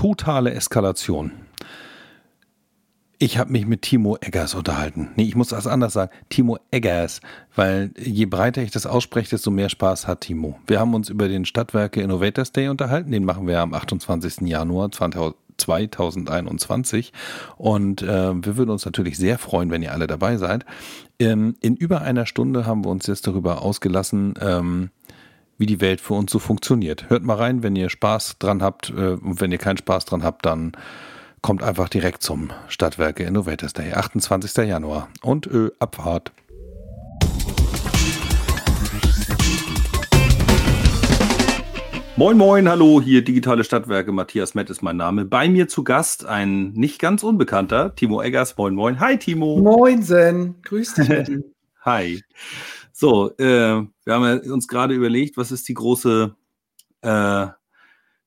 totale Eskalation. Ich habe mich mit Timo Eggers unterhalten. Nee, ich muss das anders sagen. Timo Eggers, weil je breiter ich das ausspreche, desto mehr Spaß hat Timo. Wir haben uns über den Stadtwerke Innovators Day unterhalten. Den machen wir am 28. Januar 2021. Und äh, wir würden uns natürlich sehr freuen, wenn ihr alle dabei seid. Ähm, in über einer Stunde haben wir uns jetzt darüber ausgelassen, ähm, wie die Welt für uns so funktioniert. Hört mal rein, wenn ihr Spaß dran habt. Äh, und wenn ihr keinen Spaß dran habt, dann kommt einfach direkt zum Stadtwerke Innovators Day, 28. Januar. Und äh, Abfahrt. Moin, moin, hallo, hier Digitale Stadtwerke. Matthias Mett ist mein Name. Bei mir zu Gast ein nicht ganz unbekannter, Timo Eggers. Moin, moin. Hi, Timo. Moinsen. Grüß dich. Hi. So, äh, wir haben uns gerade überlegt, was ist die große äh,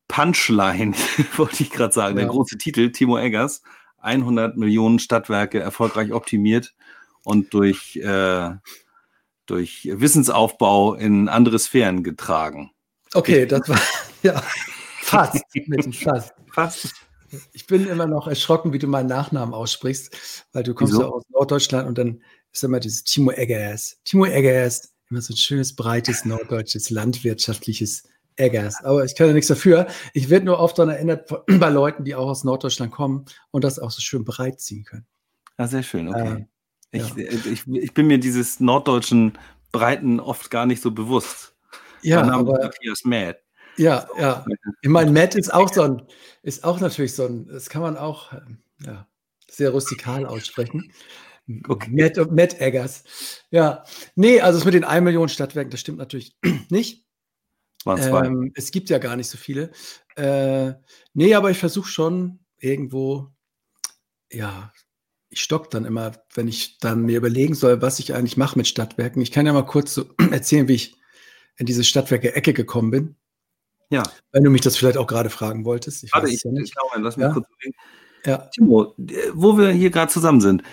Punchline, wollte ich gerade sagen, ja. der große Titel, Timo Eggers, 100 Millionen Stadtwerke erfolgreich optimiert und durch, äh, durch Wissensaufbau in andere Sphären getragen. Okay, das war, ja, fast, fast. Fast. Ich bin immer noch erschrocken, wie du meinen Nachnamen aussprichst, weil du kommst Wieso? ja aus Norddeutschland und dann ist immer dieses Timo Eggers. Timo Eggers, immer so ein schönes, breites, norddeutsches, landwirtschaftliches Eggers. Aber ich kann ja nichts dafür. Ich werde nur oft daran erinnert bei Leuten, die auch aus Norddeutschland kommen und das auch so schön breit ziehen können. Ah, sehr schön, okay. Äh, ich, ja. ich, ich, bin mir dieses norddeutschen Breiten oft gar nicht so bewusst. Ja, mein Name aber, Matthias Matt. Ja, ja. Ich meine, Matt ist auch so ein, ist auch natürlich so ein, das kann man auch ähm, ja, sehr rustikal aussprechen. Okay. Matt, Matt Eggers. Ja, nee, also es mit den 1 Million Stadtwerken, das stimmt natürlich nicht. Waren zwei. Ähm, es gibt ja gar nicht so viele. Äh, nee, aber ich versuche schon irgendwo, ja, ich stock dann immer, wenn ich dann mir überlegen soll, was ich eigentlich mache mit Stadtwerken. Ich kann ja mal kurz so erzählen, wie ich in diese Stadtwerke-Ecke gekommen bin. Ja. Wenn du mich das vielleicht auch gerade fragen wolltest. Ich Warte, ich, ja nicht. ich glaube, lass mich ja? kurz überlegen. Ja. Timo, wo wir hier gerade zusammen sind,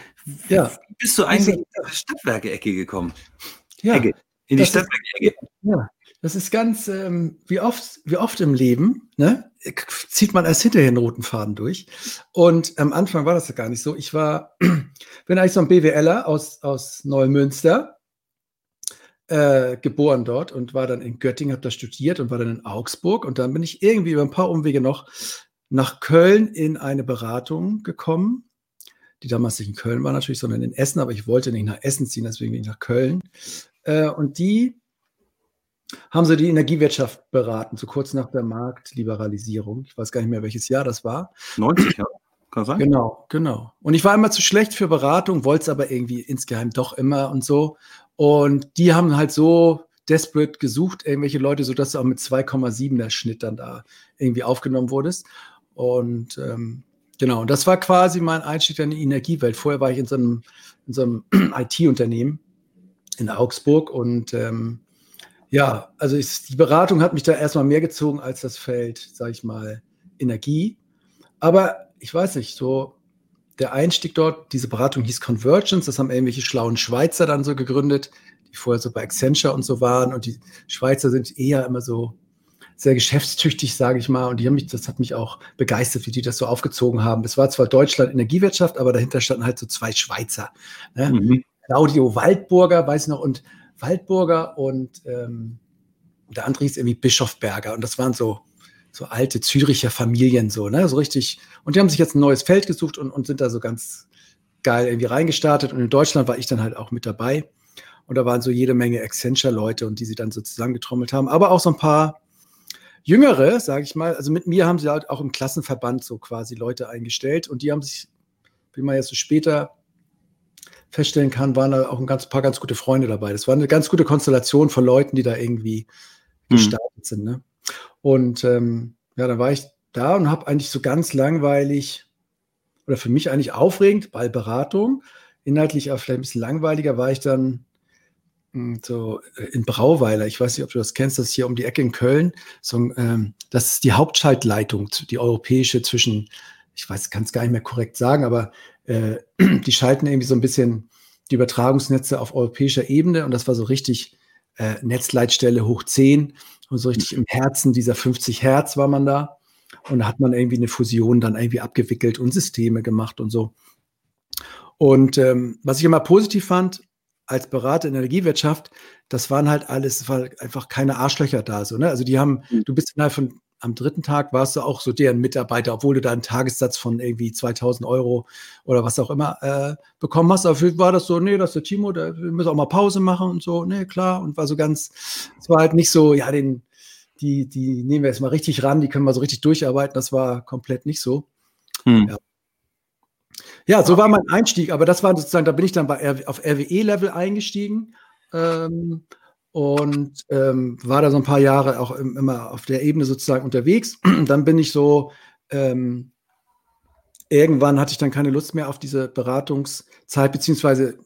ja. bist du eigentlich in die Stadtwerke-Ecke gekommen? Ja. Ecke. In die Stadtwerke-Ecke. Ja. Das ist ganz, ähm, wie, oft, wie oft im Leben, ne, zieht man erst hinterher einen roten Faden durch. Und am Anfang war das ja gar nicht so. Ich war, bin eigentlich so ein BWLer aus, aus Neumünster, äh, geboren dort und war dann in Göttingen, habe da studiert und war dann in Augsburg. Und dann bin ich irgendwie über ein paar Umwege noch nach Köln in eine Beratung gekommen, die damals nicht in Köln war natürlich, sondern in Essen, aber ich wollte nicht nach Essen ziehen, deswegen bin ich nach Köln. Äh, und die haben sie die Energiewirtschaft beraten, so kurz nach der Marktliberalisierung. Ich weiß gar nicht mehr, welches Jahr das war. 90, ja. Kann sein. Genau, genau. Und ich war immer zu schlecht für Beratung, wollte es aber irgendwie insgeheim doch immer und so. Und die haben halt so desperate gesucht, irgendwelche Leute, sodass du auch mit 2,7er Schnitt dann da irgendwie aufgenommen wurdest. Und ähm, genau, und das war quasi mein Einstieg in die Energiewelt. Vorher war ich in so einem, so einem IT-Unternehmen in Augsburg und ähm, ja, also ich, die Beratung hat mich da erstmal mehr gezogen als das Feld, sage ich mal, Energie. Aber ich weiß nicht, so der Einstieg dort, diese Beratung hieß Convergence, das haben irgendwelche schlauen Schweizer dann so gegründet, die vorher so bei Accenture und so waren. Und die Schweizer sind eher immer so sehr geschäftstüchtig, sage ich mal. Und die haben mich, das hat mich auch begeistert, wie die das so aufgezogen haben. Es war zwar Deutschland Energiewirtschaft, aber dahinter standen halt so zwei Schweizer. Ne? Mhm. Claudio Waldburger, weiß ich noch, und Waldburger und ähm, der andere hieß irgendwie Bischofberger. Und das waren so, so alte Züricher Familien, so, ne? So richtig. Und die haben sich jetzt ein neues Feld gesucht und, und sind da so ganz geil irgendwie reingestartet. Und in Deutschland war ich dann halt auch mit dabei. Und da waren so jede Menge Accenture-Leute und die sie dann so zusammengetrommelt haben. Aber auch so ein paar Jüngere, sage ich mal. Also mit mir haben sie halt auch im Klassenverband so quasi Leute eingestellt. Und die haben sich, wie man jetzt so später feststellen kann, waren da auch ein ganz, paar ganz gute Freunde dabei. Das war eine ganz gute Konstellation von Leuten, die da irgendwie mhm. gestartet sind. Ne? Und ähm, ja, dann war ich da und habe eigentlich so ganz langweilig oder für mich eigentlich aufregend bei Beratung, inhaltlich auch vielleicht ein bisschen langweiliger, war ich dann so äh, in Brauweiler. Ich weiß nicht, ob du das kennst, das ist hier um die Ecke in Köln. So, ähm, das ist die Hauptschaltleitung, die europäische zwischen, ich weiß, kann es gar nicht mehr korrekt sagen, aber äh, die schalten irgendwie so ein bisschen die Übertragungsnetze auf europäischer Ebene und das war so richtig äh, Netzleitstelle hoch 10 und so richtig im Herzen dieser 50 Hertz war man da. Und da hat man irgendwie eine Fusion dann irgendwie abgewickelt und Systeme gemacht und so. Und ähm, was ich immer positiv fand, als Berater in der Energiewirtschaft, das waren halt alles, war einfach keine Arschlöcher da. So, ne? Also die haben, mhm. du bist innerhalb von, am dritten Tag warst du auch so deren Mitarbeiter, obwohl du da einen Tagessatz von irgendwie 2000 Euro oder was auch immer äh, bekommen hast. Dafür war das so, nee, das ist der Timo, da, wir müssen auch mal Pause machen und so, nee, klar. Und war so ganz, es war halt nicht so, ja, den, die, die nehmen wir jetzt mal richtig ran, die können wir so richtig durcharbeiten. Das war komplett nicht so. Hm. Ja. Ja. so war mein Einstieg, aber das war sozusagen, da bin ich dann bei, auf RWE-Level eingestiegen ähm, und ähm, war da so ein paar Jahre auch im, immer auf der Ebene sozusagen unterwegs. dann bin ich so, ähm, irgendwann hatte ich dann keine Lust mehr auf diese Beratungszeit, beziehungsweise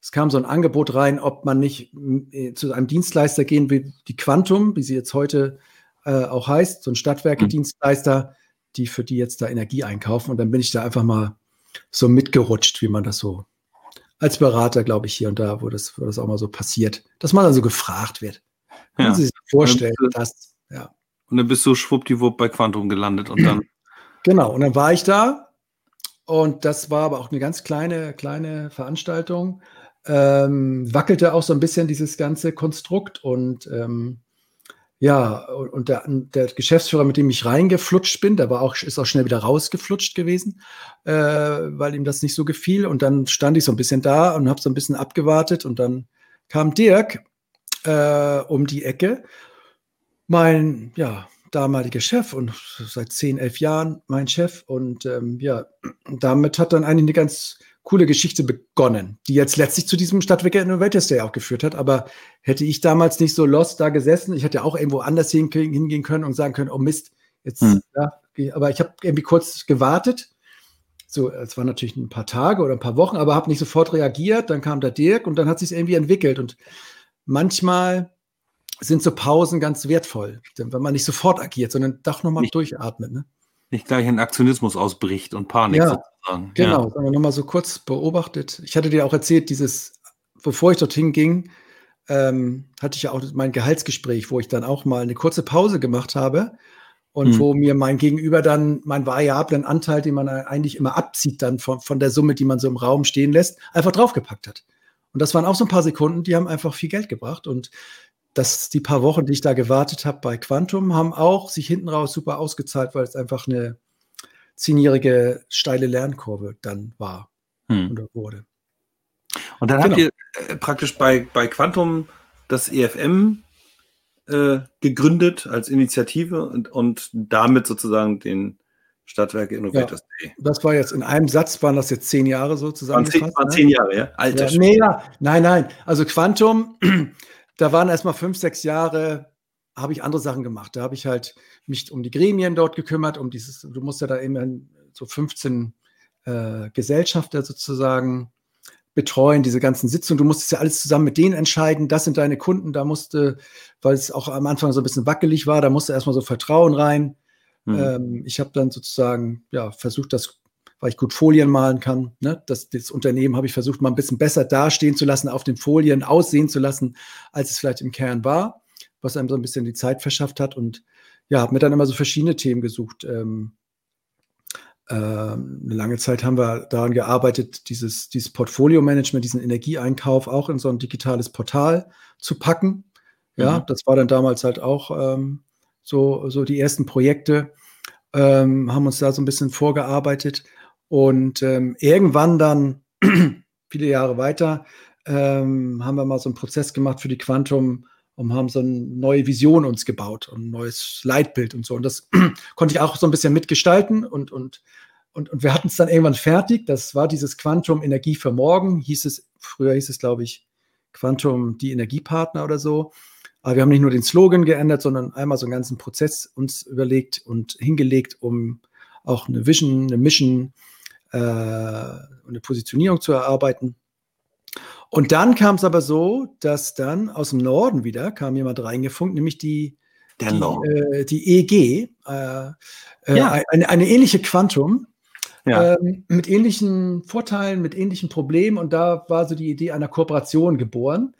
es kam so ein Angebot rein, ob man nicht äh, zu einem Dienstleister gehen will, die Quantum, wie sie jetzt heute äh, auch heißt, so ein Stadtwerke-Dienstleister, die für die jetzt da Energie einkaufen. Und dann bin ich da einfach mal so mitgerutscht, wie man das so als Berater, glaube ich, hier und da, wo das, wo das auch mal so passiert, dass man dann so gefragt wird. Können ja. Sie sich vorstellen, dass, ja. Und dann bist du schwuppdiwupp bei Quantum gelandet und dann. Genau, und dann war ich da und das war aber auch eine ganz kleine, kleine Veranstaltung ähm, wackelte auch so ein bisschen dieses ganze Konstrukt und ähm, ja, und der, der, Geschäftsführer, mit dem ich reingeflutscht bin, der war auch, ist auch schnell wieder rausgeflutscht gewesen, äh, weil ihm das nicht so gefiel. Und dann stand ich so ein bisschen da und habe so ein bisschen abgewartet. Und dann kam Dirk äh, um die Ecke, mein ja, damaliger Chef und seit zehn, elf Jahren mein Chef. Und ähm, ja, damit hat dann eigentlich eine ganz coole Geschichte begonnen, die jetzt letztlich zu diesem Stadtwerke Innovators Day auch geführt hat. Aber hätte ich damals nicht so lost da gesessen, ich hätte ja auch irgendwo anders hingehen können und sagen können, oh Mist, jetzt, hm. ja, aber ich habe irgendwie kurz gewartet. So, es waren natürlich ein paar Tage oder ein paar Wochen, aber habe nicht sofort reagiert. Dann kam der Dirk und dann hat sich irgendwie entwickelt. Und manchmal sind so Pausen ganz wertvoll, wenn man nicht sofort agiert, sondern doch nochmal durchatmet. Ne? Nicht gleich in Aktionismus ausbricht und Panik ja. Genau, ja. sagen wir nochmal so kurz beobachtet. Ich hatte dir auch erzählt, dieses, bevor ich dorthin ging, ähm, hatte ich ja auch mein Gehaltsgespräch, wo ich dann auch mal eine kurze Pause gemacht habe und mhm. wo mir mein Gegenüber dann meinen variablen Anteil, den man eigentlich immer abzieht, dann von, von der Summe, die man so im Raum stehen lässt, einfach draufgepackt hat. Und das waren auch so ein paar Sekunden, die haben einfach viel Geld gebracht. Und das, die paar Wochen, die ich da gewartet habe bei Quantum, haben auch sich hinten raus super ausgezahlt, weil es einfach eine zehnjährige steile Lernkurve dann war hm. oder wurde. Und dann genau. habt ihr äh, praktisch bei, bei Quantum das EFM äh, gegründet als Initiative und, und damit sozusagen den Stadtwerke Innovators ja, Day. Das war jetzt in einem Satz, waren das jetzt zehn Jahre so zusammengefasst? Waren zehn, ne? zehn Jahre, ja? Alter ja, nee, ja, nein, nein. Also Quantum, da waren erstmal fünf, sechs Jahre habe ich andere Sachen gemacht. Da habe ich halt mich um die Gremien dort gekümmert, um dieses, du musst ja da eben so 15 äh, Gesellschafter sozusagen betreuen, diese ganzen Sitzungen. Du musstest ja alles zusammen mit denen entscheiden. Das sind deine Kunden. Da musste, weil es auch am Anfang so ein bisschen wackelig war, da musste erstmal so Vertrauen rein. Mhm. Ähm, ich habe dann sozusagen ja, versucht, das, weil ich gut Folien malen kann, ne, das, das Unternehmen habe ich versucht, mal ein bisschen besser dastehen zu lassen, auf den Folien aussehen zu lassen, als es vielleicht im Kern war was einem so ein bisschen die Zeit verschafft hat. Und ja, habe mir dann immer so verschiedene Themen gesucht. Ähm, äh, eine lange Zeit haben wir daran gearbeitet, dieses, dieses Portfolio-Management, diesen Energieeinkauf auch in so ein digitales Portal zu packen. Ja, mhm. das war dann damals halt auch ähm, so, so die ersten Projekte, ähm, haben uns da so ein bisschen vorgearbeitet. Und ähm, irgendwann dann, viele Jahre weiter, ähm, haben wir mal so einen Prozess gemacht für die Quantum und haben so eine neue Vision uns gebaut und ein neues Leitbild und so. Und das konnte ich auch so ein bisschen mitgestalten und, und, und, und wir hatten es dann irgendwann fertig. Das war dieses Quantum Energie für morgen, hieß es, früher hieß es, glaube ich, Quantum die Energiepartner oder so. Aber wir haben nicht nur den Slogan geändert, sondern einmal so einen ganzen Prozess uns überlegt und hingelegt, um auch eine Vision, eine Mission, äh, eine Positionierung zu erarbeiten. Und dann kam es aber so, dass dann aus dem Norden wieder kam jemand reingefunkt, nämlich die, die, äh, die, EG, äh, äh, ja. eine, eine, ähnliche Quantum. Ja. Ähm, mit ähnlichen Vorteilen, mit ähnlichen Problemen. Und da war so die Idee einer Kooperation geboren.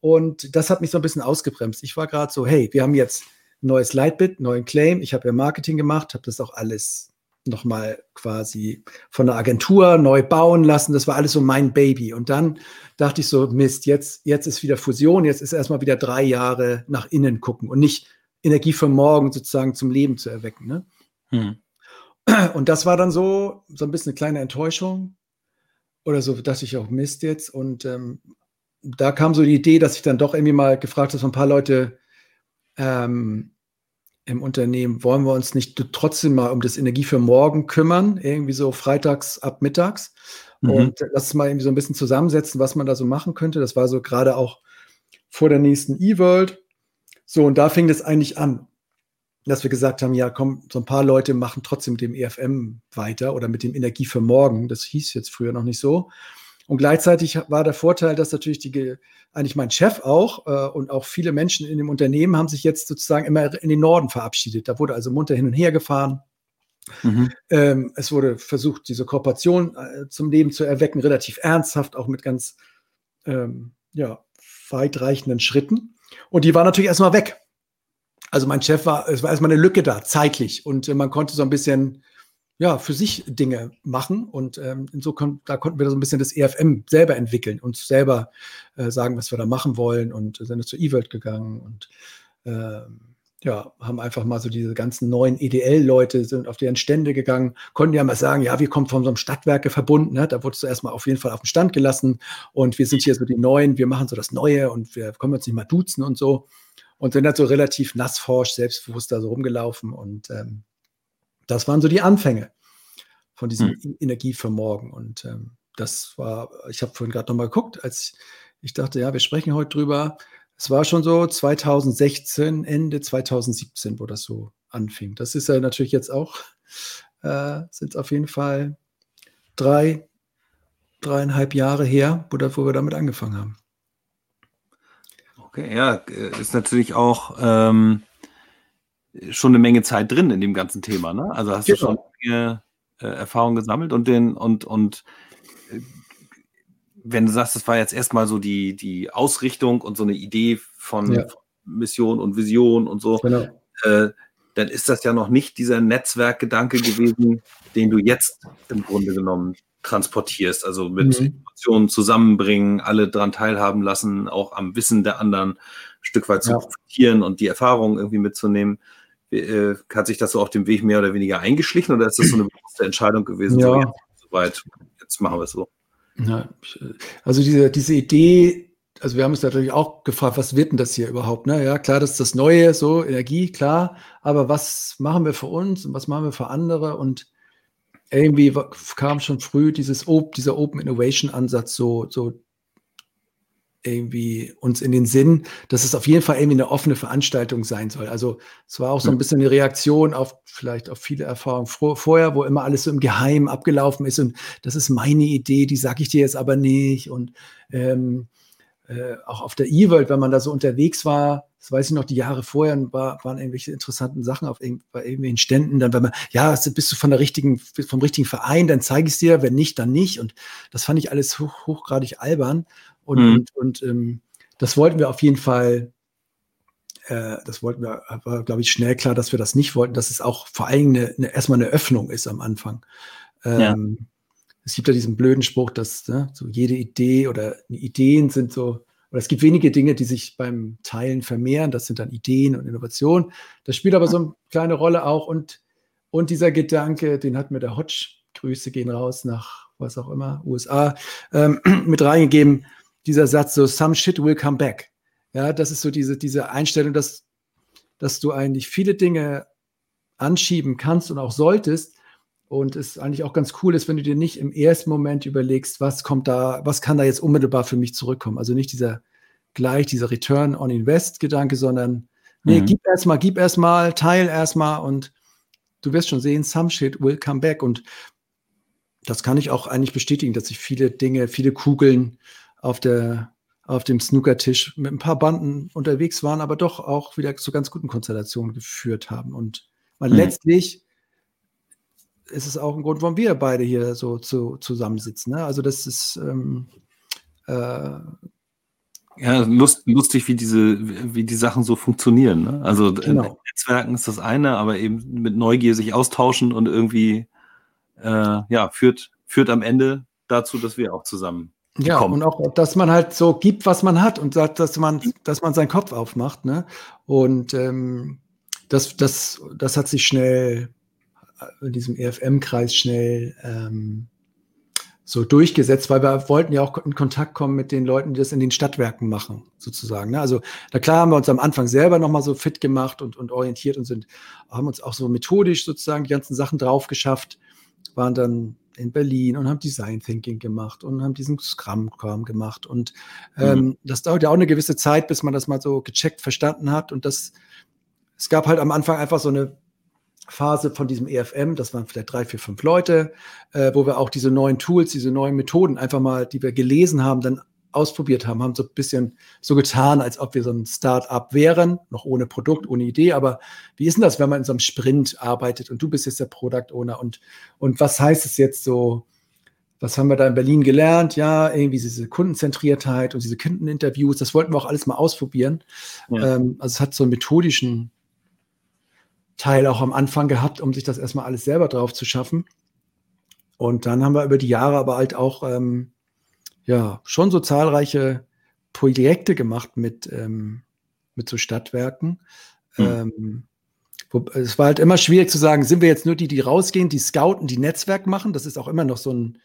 Und das hat mich so ein bisschen ausgebremst. Ich war gerade so, hey, wir haben jetzt neues Lightbit, neuen Claim. Ich habe ja Marketing gemacht, habe das auch alles nochmal quasi von der Agentur neu bauen lassen. Das war alles so mein Baby. Und dann dachte ich so, Mist, jetzt, jetzt ist wieder Fusion, jetzt ist erstmal wieder drei Jahre nach innen gucken und nicht Energie für morgen sozusagen zum Leben zu erwecken. Ne? Hm. Und das war dann so, so ein bisschen eine kleine Enttäuschung. Oder so dachte ich auch, Mist jetzt. Und ähm, da kam so die Idee, dass ich dann doch irgendwie mal gefragt habe, so ein paar Leute, ähm, im Unternehmen, wollen wir uns nicht trotzdem mal um das Energie für morgen kümmern, irgendwie so freitags ab mittags mhm. und lass mal irgendwie so ein bisschen zusammensetzen, was man da so machen könnte. Das war so gerade auch vor der nächsten E-World. So, und da fing das eigentlich an, dass wir gesagt haben, ja, komm, so ein paar Leute machen trotzdem mit dem EFM weiter oder mit dem Energie für morgen. Das hieß jetzt früher noch nicht so. Und gleichzeitig war der Vorteil, dass natürlich die, eigentlich mein Chef auch äh, und auch viele Menschen in dem Unternehmen haben sich jetzt sozusagen immer in den Norden verabschiedet. Da wurde also munter hin und her gefahren. Mhm. Ähm, es wurde versucht, diese Kooperation äh, zum Leben zu erwecken, relativ ernsthaft, auch mit ganz ähm, ja, weitreichenden Schritten. Und die war natürlich erstmal weg. Also mein Chef war, es war erstmal eine Lücke da, zeitlich. Und äh, man konnte so ein bisschen ja, für sich Dinge machen. Und ähm, so kon da konnten wir so ein bisschen das EFM selber entwickeln und selber äh, sagen, was wir da machen wollen und sind zur E-World gegangen und äh, ja, haben einfach mal so diese ganzen neuen EDL-Leute sind auf deren Stände gegangen, konnten ja mal sagen, ja, wir kommen von so einem Stadtwerkeverbund, ne? da wurdest du erstmal auf jeden Fall auf den Stand gelassen und wir sind hier so die Neuen, wir machen so das Neue und wir können uns nicht mal duzen und so und sind halt so relativ nassforsch, selbstbewusst da so rumgelaufen und ähm, das waren so die Anfänge von diesem mhm. Energie für morgen. Und ähm, das war, ich habe vorhin gerade nochmal geguckt, als ich dachte, ja, wir sprechen heute drüber. Es war schon so 2016, Ende 2017, wo das so anfing. Das ist ja natürlich jetzt auch, äh, sind auf jeden Fall drei, dreieinhalb Jahre her, wo, wo wir damit angefangen haben. Okay, ja, äh, ist natürlich auch ähm, schon eine Menge Zeit drin in dem ganzen Thema, ne? Also hast genau. du schon eine äh, Erfahrung gesammelt und den und und äh, wenn du sagst, das war jetzt erstmal so die, die Ausrichtung und so eine Idee von, ja. Mission und Vision und so, genau. äh, dann ist das ja noch nicht dieser Netzwerkgedanke gewesen, den du jetzt im Grunde genommen transportierst. Also mit mhm. Emotionen zusammenbringen, alle daran teilhaben lassen, auch am Wissen der anderen ein Stück weit zu ja. profitieren und die Erfahrungen irgendwie mitzunehmen. Äh, hat sich das so auf dem Weg mehr oder weniger eingeschlichen oder ist das so eine bewusste Entscheidung gewesen? Ja. So, jetzt, soweit, jetzt machen wir es so. Ja, also diese, diese Idee, also wir haben uns natürlich auch gefragt, was wird denn das hier überhaupt? Ne? Ja, klar, das ist das Neue, so Energie, klar, aber was machen wir für uns und was machen wir für andere? Und irgendwie kam schon früh dieses, dieser Open Innovation Ansatz so, so irgendwie uns in den Sinn, dass es auf jeden Fall irgendwie eine offene Veranstaltung sein soll. Also es war auch so ein bisschen eine Reaktion auf vielleicht auf viele Erfahrungen vorher, wo immer alles so im Geheimen abgelaufen ist. Und das ist meine Idee, die sage ich dir jetzt aber nicht. Und ähm, äh, auch auf der E-World, wenn man da so unterwegs war, das weiß ich noch, die Jahre vorher war, waren irgendwelche interessanten Sachen auf bei irgendwelchen Ständen. Dann, wenn man, ja, bist du von der richtigen, vom richtigen Verein, dann zeige ich es dir, wenn nicht, dann nicht. Und das fand ich alles hoch, hochgradig albern. Und, mhm. und, und ähm, das wollten wir auf jeden Fall, äh, das wollten wir, war, glaube ich, schnell klar, dass wir das nicht wollten, dass es auch vor allem eine, eine, erstmal eine Öffnung ist am Anfang. Ähm, ja. Es gibt ja diesen blöden Spruch, dass ne, so jede Idee oder Ideen sind so, oder es gibt wenige Dinge, die sich beim Teilen vermehren. Das sind dann Ideen und Innovationen. Das spielt aber so eine kleine Rolle auch. Und, und dieser Gedanke, den hat mir der Hodge, Grüße gehen raus nach was auch immer, USA, ähm, mit reingegeben dieser Satz so, some shit will come back. Ja, das ist so diese, diese Einstellung, dass, dass du eigentlich viele Dinge anschieben kannst und auch solltest. Und es eigentlich auch ganz cool ist, wenn du dir nicht im ersten Moment überlegst, was kommt da, was kann da jetzt unmittelbar für mich zurückkommen. Also nicht dieser gleich, dieser Return on Invest Gedanke, sondern nee, mhm. gib erstmal, gib erstmal, teil erstmal und du wirst schon sehen, some shit will come back. Und das kann ich auch eigentlich bestätigen, dass ich viele Dinge, viele Kugeln auf, der, auf dem Snookertisch mit ein paar Banden unterwegs waren, aber doch auch wieder zu ganz guten Konstellationen geführt haben. Und man mhm. letztlich ist es auch ein Grund, warum wir beide hier so zu, zusammensitzen. Ne? Also das ist, ähm, äh, Ja, lust, lustig, wie diese, wie die Sachen so funktionieren. Ne? Also genau. Netzwerken ist das eine, aber eben mit Neugier sich austauschen und irgendwie äh, ja, führt, führt am Ende dazu, dass wir auch zusammen ja, kommen. und auch, dass man halt so gibt, was man hat und sagt, dass man, dass man seinen Kopf aufmacht. Ne? Und ähm, das, das, das hat sich schnell in diesem EFM-Kreis schnell ähm, so durchgesetzt, weil wir wollten ja auch in Kontakt kommen mit den Leuten, die das in den Stadtwerken machen, sozusagen. Ne? Also da klar haben wir uns am Anfang selber nochmal so fit gemacht und, und orientiert und sind, haben uns auch so methodisch sozusagen die ganzen Sachen drauf geschafft, waren dann in Berlin und haben Design Thinking gemacht und haben diesen Scrum-Kram gemacht. Und ähm, mhm. das dauert ja auch eine gewisse Zeit, bis man das mal so gecheckt verstanden hat. Und das, es gab halt am Anfang einfach so eine Phase von diesem EFM, das waren vielleicht drei, vier, fünf Leute, äh, wo wir auch diese neuen Tools, diese neuen Methoden einfach mal, die wir gelesen haben, dann ausprobiert haben, haben so ein bisschen so getan, als ob wir so ein Start-up wären, noch ohne Produkt, ohne Idee. Aber wie ist denn das, wenn man in so einem Sprint arbeitet und du bist jetzt der Product Owner und, und was heißt es jetzt so? Was haben wir da in Berlin gelernt? Ja, irgendwie diese Kundenzentriertheit und diese Kundeninterviews, das wollten wir auch alles mal ausprobieren. Ja. Ähm, also es hat so einen methodischen Teil auch am Anfang gehabt, um sich das erstmal alles selber drauf zu schaffen. Und dann haben wir über die Jahre aber halt auch ähm, ja schon so zahlreiche Projekte gemacht mit, ähm, mit so Stadtwerken. Mhm. Ähm, es war halt immer schwierig zu sagen, sind wir jetzt nur die, die rausgehen, die scouten, die Netzwerk machen? Das ist auch immer noch so ein,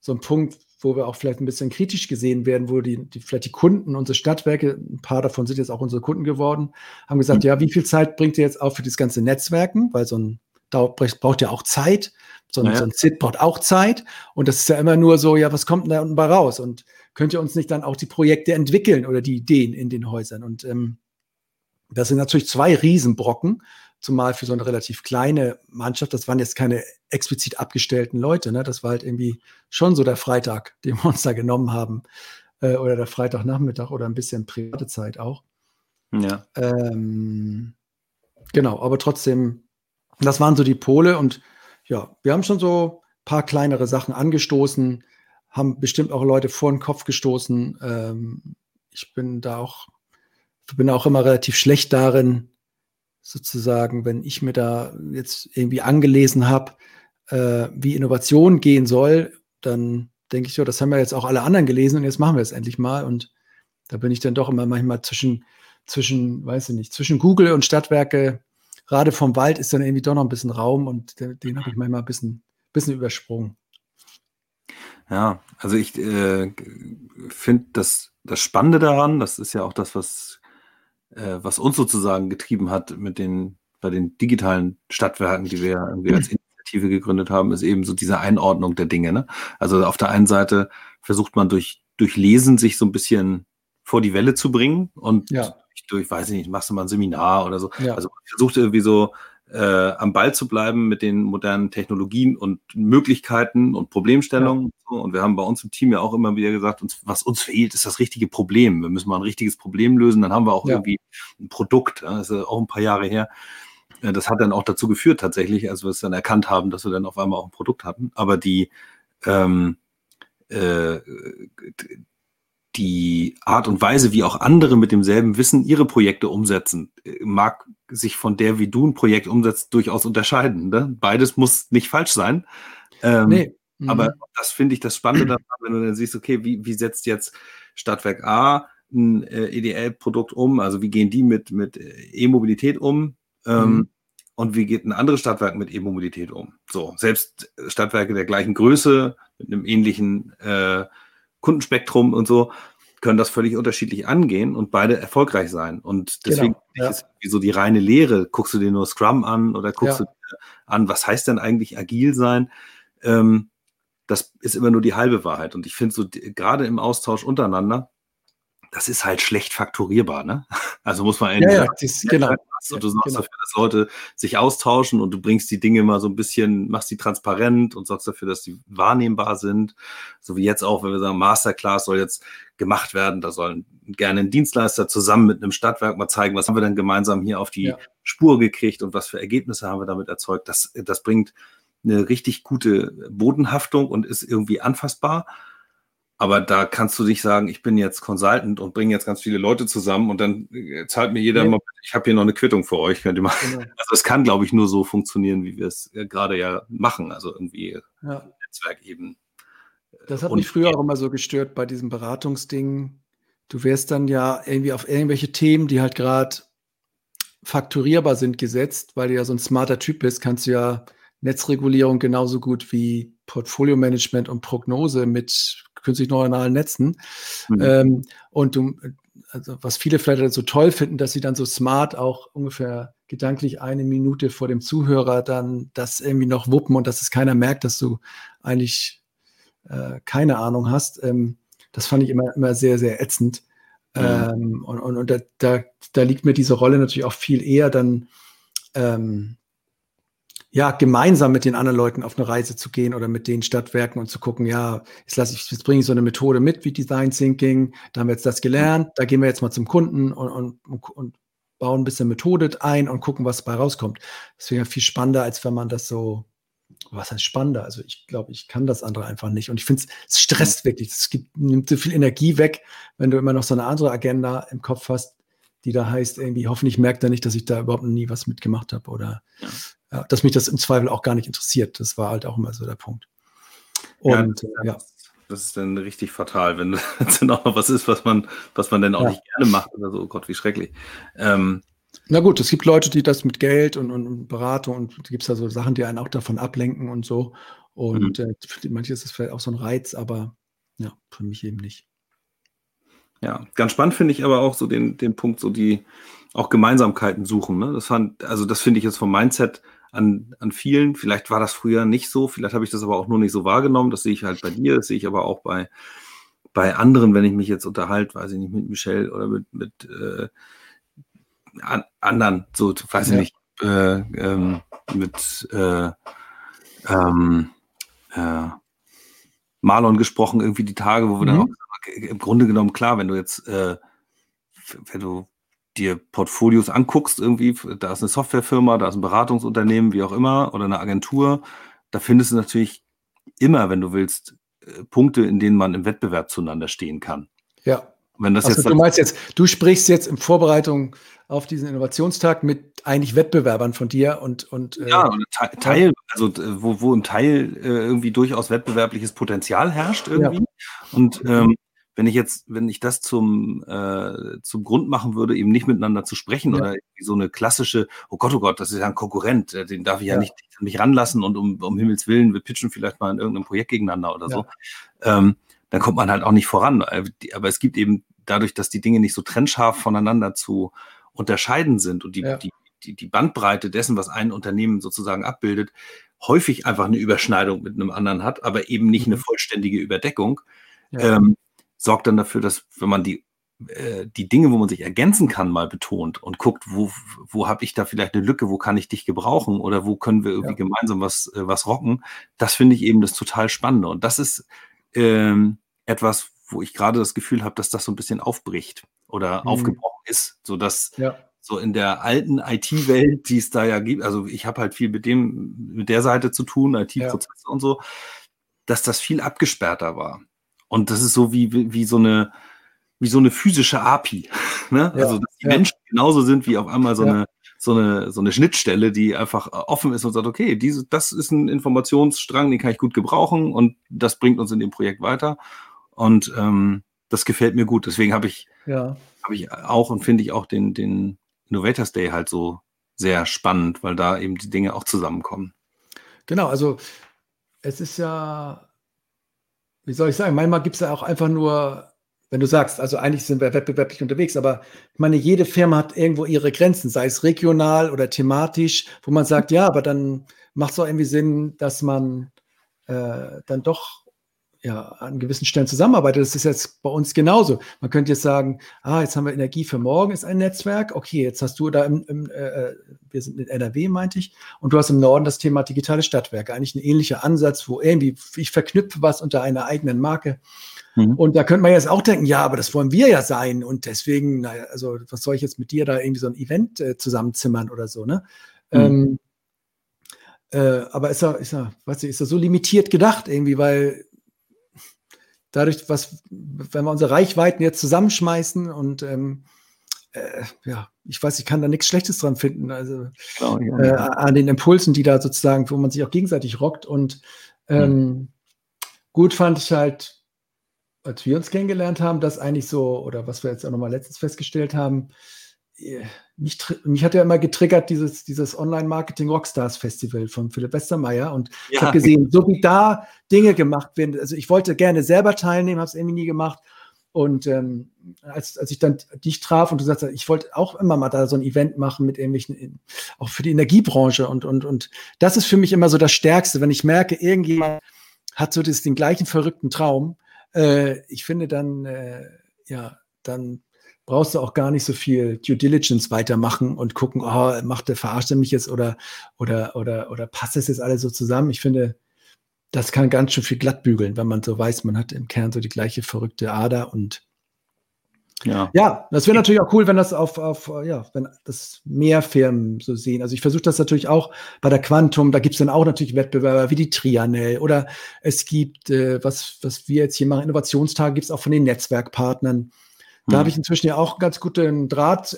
so ein Punkt, wo wir auch vielleicht ein bisschen kritisch gesehen werden, wo die, die vielleicht die Kunden, unsere Stadtwerke, ein paar davon sind jetzt auch unsere Kunden geworden, haben gesagt, mhm. ja, wie viel Zeit bringt ihr jetzt auch für das ganze Netzwerken? Weil so ein dauert, braucht ja auch Zeit. So ein, naja. so ein SID braucht auch Zeit. Und das ist ja immer nur so, ja, was kommt denn da unten bei raus? Und könnt ihr uns nicht dann auch die Projekte entwickeln oder die Ideen in den Häusern? Und ähm, das sind natürlich zwei Riesenbrocken zumal für so eine relativ kleine Mannschaft, das waren jetzt keine explizit abgestellten Leute, ne? das war halt irgendwie schon so der Freitag, den wir uns da genommen haben, äh, oder der Freitagnachmittag oder ein bisschen private Zeit auch. Ja. Ähm, genau, aber trotzdem, das waren so die Pole und ja, wir haben schon so ein paar kleinere Sachen angestoßen, haben bestimmt auch Leute vor den Kopf gestoßen. Ähm, ich bin da auch, bin auch immer relativ schlecht darin, sozusagen, wenn ich mir da jetzt irgendwie angelesen habe, äh, wie Innovation gehen soll, dann denke ich so, das haben wir jetzt auch alle anderen gelesen und jetzt machen wir es endlich mal. Und da bin ich dann doch immer manchmal zwischen, zwischen, weiß ich nicht, zwischen Google und Stadtwerke, gerade vom Wald ist dann irgendwie doch noch ein bisschen Raum und den, den habe ich manchmal ein bisschen, bisschen übersprungen. Ja, also ich äh, finde das, das Spannende daran, das ist ja auch das, was äh, was uns sozusagen getrieben hat mit den, bei den digitalen Stadtwerken, die wir irgendwie als Initiative gegründet haben, ist eben so diese Einordnung der Dinge. Ne? Also auf der einen Seite versucht man durch, durch Lesen sich so ein bisschen vor die Welle zu bringen und ja. durch, weiß ich nicht, machst du mal ein Seminar oder so. Ja. Also man versucht irgendwie so äh, am Ball zu bleiben mit den modernen Technologien und Möglichkeiten und Problemstellungen. Ja. Und, wir haben bei uns im Team ja auch immer wieder gesagt, uns, was uns fehlt, ist das richtige Problem. Wir müssen mal ein richtiges Problem lösen. Dann haben wir auch ja. irgendwie ein Produkt. Das ist auch ein paar Jahre her. Das hat dann auch dazu geführt, tatsächlich, als wir es dann erkannt haben, dass wir dann auf einmal auch ein Produkt hatten. Aber die, ähm, äh, die Art und Weise, wie auch andere mit demselben Wissen ihre Projekte umsetzen, äh, mag sich von der, wie du ein Projekt umsetzt, durchaus unterscheiden. Ne? Beides muss nicht falsch sein. Ähm, nee. Mhm. Aber das finde ich das Spannende daran, wenn du dann siehst, okay, wie, wie setzt jetzt Stadtwerk A ein äh, EDL-Produkt um? Also wie gehen die mit, mit äh, E-Mobilität um? Ähm, mhm. Und wie geht ein anderes Stadtwerk mit E-Mobilität um? So, selbst Stadtwerke der gleichen Größe, mit einem ähnlichen äh, Kundenspektrum und so, können das völlig unterschiedlich angehen und beide erfolgreich sein. Und deswegen genau, ja. ist so die reine Lehre. Guckst du dir nur Scrum an oder guckst ja. du dir an, was heißt denn eigentlich agil sein? Ähm, das ist immer nur die halbe Wahrheit. Und ich finde so, gerade im Austausch untereinander, das ist halt schlecht fakturierbar, ne? Also muss man eigentlich ja, ja, das, genau. und du sorgst genau. dafür, dass Leute sich austauschen und du bringst die Dinge mal so ein bisschen, machst die transparent und sorgst dafür, dass die wahrnehmbar sind. So wie jetzt auch, wenn wir sagen, Masterclass soll jetzt gemacht werden, da sollen gerne ein Dienstleister zusammen mit einem Stadtwerk mal zeigen, was haben wir denn gemeinsam hier auf die ja. Spur gekriegt und was für Ergebnisse haben wir damit erzeugt. Das, das bringt eine richtig gute Bodenhaftung und ist irgendwie anfassbar. Aber da kannst du nicht sagen, ich bin jetzt Consultant und bringe jetzt ganz viele Leute zusammen und dann äh, zahlt mir jeder ja. mal, ich habe hier noch eine Quittung für euch, könnt ihr mal. Genau. Also es kann, glaube ich, nur so funktionieren, wie wir es gerade ja machen. Also irgendwie ja. Netzwerk eben. Das hat und mich früher auch immer so gestört bei diesem Beratungsding. Du wärst dann ja irgendwie auf irgendwelche Themen, die halt gerade fakturierbar sind, gesetzt, weil du ja so ein smarter Typ bist, kannst du ja Netzregulierung genauso gut wie Portfolio-Management und Prognose mit künstlich neuronalen Netzen. Mhm. Ähm, und du, also was viele vielleicht so toll finden, dass sie dann so smart auch ungefähr gedanklich eine Minute vor dem Zuhörer dann das irgendwie noch wuppen und dass es keiner merkt, dass du eigentlich äh, keine Ahnung hast. Ähm, das fand ich immer, immer sehr, sehr ätzend. Mhm. Ähm, und und, und da, da, da, liegt mir diese Rolle natürlich auch viel eher dann ähm, ja, gemeinsam mit den anderen Leuten auf eine Reise zu gehen oder mit den Stadtwerken und zu gucken, ja, jetzt lasse ich, jetzt bringe ich so eine Methode mit wie Design Thinking, da haben wir jetzt das gelernt, da gehen wir jetzt mal zum Kunden und, und, und bauen ein bisschen Methode ein und gucken, was dabei rauskommt. Das wäre ja viel spannender, als wenn man das so, was heißt spannender? Also ich glaube, ich kann das andere einfach nicht. Und ich finde, es stresst wirklich. Es gibt, nimmt so viel Energie weg, wenn du immer noch so eine andere Agenda im Kopf hast, die da heißt, irgendwie, hoffentlich merkt er nicht, dass ich da überhaupt nie was mitgemacht habe oder ja ja, dass mich das im Zweifel auch gar nicht interessiert. Das war halt auch immer so der Punkt. Und ja, ja. Das ist dann richtig fatal, wenn es dann auch noch was ist, was man, was man dann auch ja. nicht gerne macht oder so. Oh Gott, wie schrecklich. Ähm, Na gut, es gibt Leute, die das mit Geld und, und Beratung und da gibt es ja so Sachen, die einen auch davon ablenken und so. Und mhm. äh, für manche ist das vielleicht auch so ein Reiz, aber ja, für mich eben nicht. Ja, ganz spannend finde ich aber auch so den, den Punkt, so die auch Gemeinsamkeiten suchen. Ne? Das fand, also das finde ich jetzt vom Mindset an, an vielen. Vielleicht war das früher nicht so, vielleicht habe ich das aber auch nur nicht so wahrgenommen. Das sehe ich halt bei dir, das sehe ich aber auch bei, bei anderen, wenn ich mich jetzt unterhalte, weiß ich nicht, mit Michelle oder mit, mit äh, an, anderen, so, weiß ich ja. nicht, äh, ähm, mit äh, ähm, äh, Marlon gesprochen, irgendwie die Tage, wo wir mhm. dann auch im Grunde genommen, klar, wenn du jetzt, äh, wenn du dir Portfolios anguckst, irgendwie, da ist eine Softwarefirma, da ist ein Beratungsunternehmen, wie auch immer, oder eine Agentur, da findest du natürlich immer, wenn du willst, äh, Punkte, in denen man im Wettbewerb zueinander stehen kann. Ja. Wenn das also, jetzt du meinst jetzt, du sprichst jetzt in Vorbereitung auf diesen Innovationstag mit eigentlich Wettbewerbern von dir und und äh, ja, Teil, also wo, wo im Teil äh, irgendwie durchaus wettbewerbliches Potenzial herrscht irgendwie ja. und ähm, wenn ich jetzt, wenn ich das zum, äh, zum Grund machen würde, eben nicht miteinander zu sprechen ja. oder so eine klassische, oh Gott, oh Gott, das ist ja ein Konkurrent, äh, den darf ich ja, ja nicht an mich ranlassen und um, um Himmels Willen, wir pitchen vielleicht mal in irgendeinem Projekt gegeneinander oder ja. so, ähm, dann kommt man halt auch nicht voran. Äh, aber es gibt eben dadurch, dass die Dinge nicht so trennscharf voneinander zu unterscheiden sind und die, die, die, die Bandbreite dessen, was ein Unternehmen sozusagen abbildet, häufig einfach eine Überschneidung mit einem anderen hat, aber eben nicht mhm. eine vollständige Überdeckung. Ähm, sorgt dann dafür, dass wenn man die, äh, die Dinge, wo man sich ergänzen kann, mal betont und guckt, wo, wo habe ich da vielleicht eine Lücke, wo kann ich dich gebrauchen oder wo können wir irgendwie ja. gemeinsam was, äh, was rocken, das finde ich eben das total Spannende. Und das ist ähm, etwas, wo ich gerade das Gefühl habe, dass das so ein bisschen aufbricht oder mhm. aufgebrochen ist, sodass ja. so in der alten IT-Welt, die es da ja gibt, also ich habe halt viel mit dem, mit der Seite zu tun, IT-Prozesse ja. und so, dass das viel abgesperrter war. Und das ist so wie, wie, wie so eine, wie so eine physische API. Ne? Ja, also, dass die ja. Menschen genauso sind wie auf einmal so, ja. eine, so, eine, so eine Schnittstelle, die einfach offen ist und sagt, okay, diese, das ist ein Informationsstrang, den kann ich gut gebrauchen und das bringt uns in dem Projekt weiter. Und ähm, das gefällt mir gut. Deswegen habe ich, ja. Hab ich auch und finde ich auch den, den Innovators Day halt so sehr spannend, weil da eben die Dinge auch zusammenkommen. Genau, also es ist ja wie soll ich sagen, manchmal gibt es ja auch einfach nur, wenn du sagst, also eigentlich sind wir wettbewerblich unterwegs, aber ich meine, jede Firma hat irgendwo ihre Grenzen, sei es regional oder thematisch, wo man sagt, ja, aber dann macht es auch irgendwie Sinn, dass man äh, dann doch ja, an gewissen Stellen zusammenarbeitet. Das ist jetzt bei uns genauso. Man könnte jetzt sagen, ah, jetzt haben wir Energie für morgen, ist ein Netzwerk. Okay, jetzt hast du da im, im äh, wir sind in NRW, meinte ich, und du hast im Norden das Thema digitale Stadtwerke. Eigentlich ein ähnlicher Ansatz, wo irgendwie ich verknüpfe was unter einer eigenen Marke. Mhm. Und da könnte man jetzt auch denken, ja, aber das wollen wir ja sein. Und deswegen, naja, also was soll ich jetzt mit dir da irgendwie so ein Event äh, zusammenzimmern oder so, ne? Mhm. Ähm, äh, aber ist er, ist er, weißt du, ist er so limitiert gedacht irgendwie, weil dadurch, was, wenn wir unsere Reichweiten jetzt zusammenschmeißen und ähm, äh, ja, ich weiß, ich kann da nichts Schlechtes dran finden. Also genau, ja. äh, an den Impulsen, die da sozusagen, wo man sich auch gegenseitig rockt. Und ähm, mhm. gut fand ich halt, als wir uns kennengelernt haben, dass eigentlich so, oder was wir jetzt auch nochmal letztens festgestellt haben, äh, mich, mich hat ja immer getriggert dieses, dieses Online-Marketing Rockstars Festival von Philipp Westermeier und ja. ich habe gesehen, so wie da Dinge gemacht werden. Also ich wollte gerne selber teilnehmen, habe es irgendwie nie gemacht. Und ähm, als, als ich dann dich traf und du sagst, ich wollte auch immer mal da so ein Event machen mit irgendwelchen, auch für die Energiebranche und, und, und das ist für mich immer so das Stärkste, wenn ich merke, irgendjemand hat so das, den gleichen verrückten Traum. Äh, ich finde dann, äh, ja, dann brauchst du auch gar nicht so viel Due Diligence weitermachen und gucken, oh, macht der, verarscht er mich jetzt oder, oder, oder, oder passt das jetzt alles so zusammen? Ich finde, das kann ganz schön viel glatt bügeln, wenn man so weiß, man hat im Kern so die gleiche verrückte Ader und ja, ja das wäre natürlich auch cool, wenn das auf, auf, ja, wenn das mehr Firmen so sehen. Also ich versuche das natürlich auch bei der Quantum, da gibt es dann auch natürlich Wettbewerber wie die Trianel oder es gibt, äh, was, was wir jetzt hier machen, Innovationstage gibt es auch von den Netzwerkpartnern. Da hm. habe ich inzwischen ja auch ganz guten Draht zu,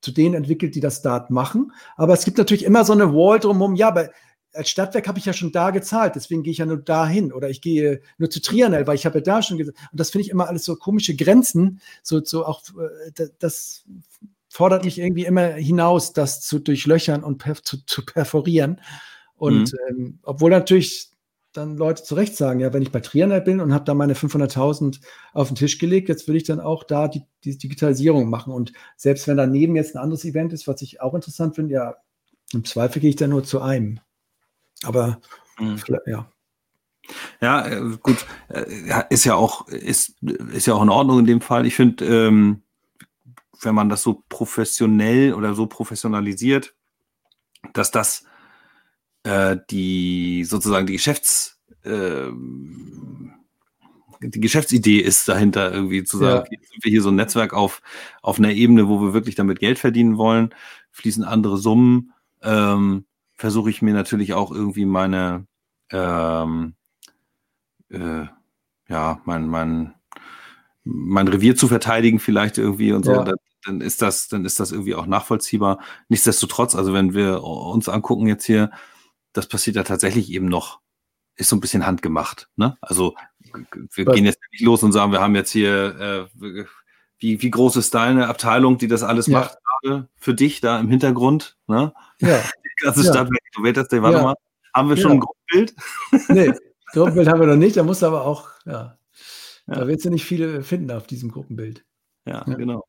zu, denen entwickelt, die das Dart machen. Aber es gibt natürlich immer so eine Wall drumherum. Ja, aber als Stadtwerk habe ich ja schon da gezahlt, deswegen gehe ich ja nur dahin oder ich gehe nur zu Trianel, weil ich habe ja da schon gesagt. Und das finde ich immer alles so komische Grenzen, so, so auch äh, das fordert mich irgendwie immer hinaus, das zu durchlöchern und per, zu, zu, perforieren. Und mhm. ähm, obwohl natürlich dann Leute zu Recht sagen, ja, wenn ich bei Trianel bin und habe da meine 500.000 auf den Tisch gelegt, jetzt will ich dann auch da die, die Digitalisierung machen. Und selbst wenn daneben jetzt ein anderes Event ist, was ich auch interessant finde, ja, im Zweifel gehe ich da nur zu einem. Aber mhm. ja. Ja, äh, gut, äh, ist ja auch, ist, ist ja auch in Ordnung in dem Fall. Ich finde, ähm, wenn man das so professionell oder so professionalisiert, dass das äh, die sozusagen die Geschäfts äh, die Geschäftsidee ist dahinter irgendwie zu sagen, ja. okay, sind wir hier so ein Netzwerk auf, auf einer Ebene, wo wir wirklich damit Geld verdienen wollen, fließen andere Summen, ähm, versuche ich mir natürlich auch irgendwie meine, ähm, äh, ja, mein, mein, mein Revier zu verteidigen vielleicht irgendwie und so. Ja. Dann, ist das, dann ist das irgendwie auch nachvollziehbar. Nichtsdestotrotz, also wenn wir uns angucken jetzt hier, das passiert ja tatsächlich eben noch, ist so ein bisschen handgemacht. Ne? Also wir Was? gehen jetzt nicht los und sagen, wir haben jetzt hier, äh, wie, wie groß ist deine Abteilung, die das alles ja. macht, für dich da im Hintergrund? Ne? Ja. ganze ja. Stadtwerk Innovators Day. Warte ja. mal, haben wir schon ja. ein Gruppenbild? nee, Gruppenbild haben wir noch nicht. Da muss aber auch, ja, ja. da wird du nicht viele finden auf diesem Gruppenbild. Ja, genau.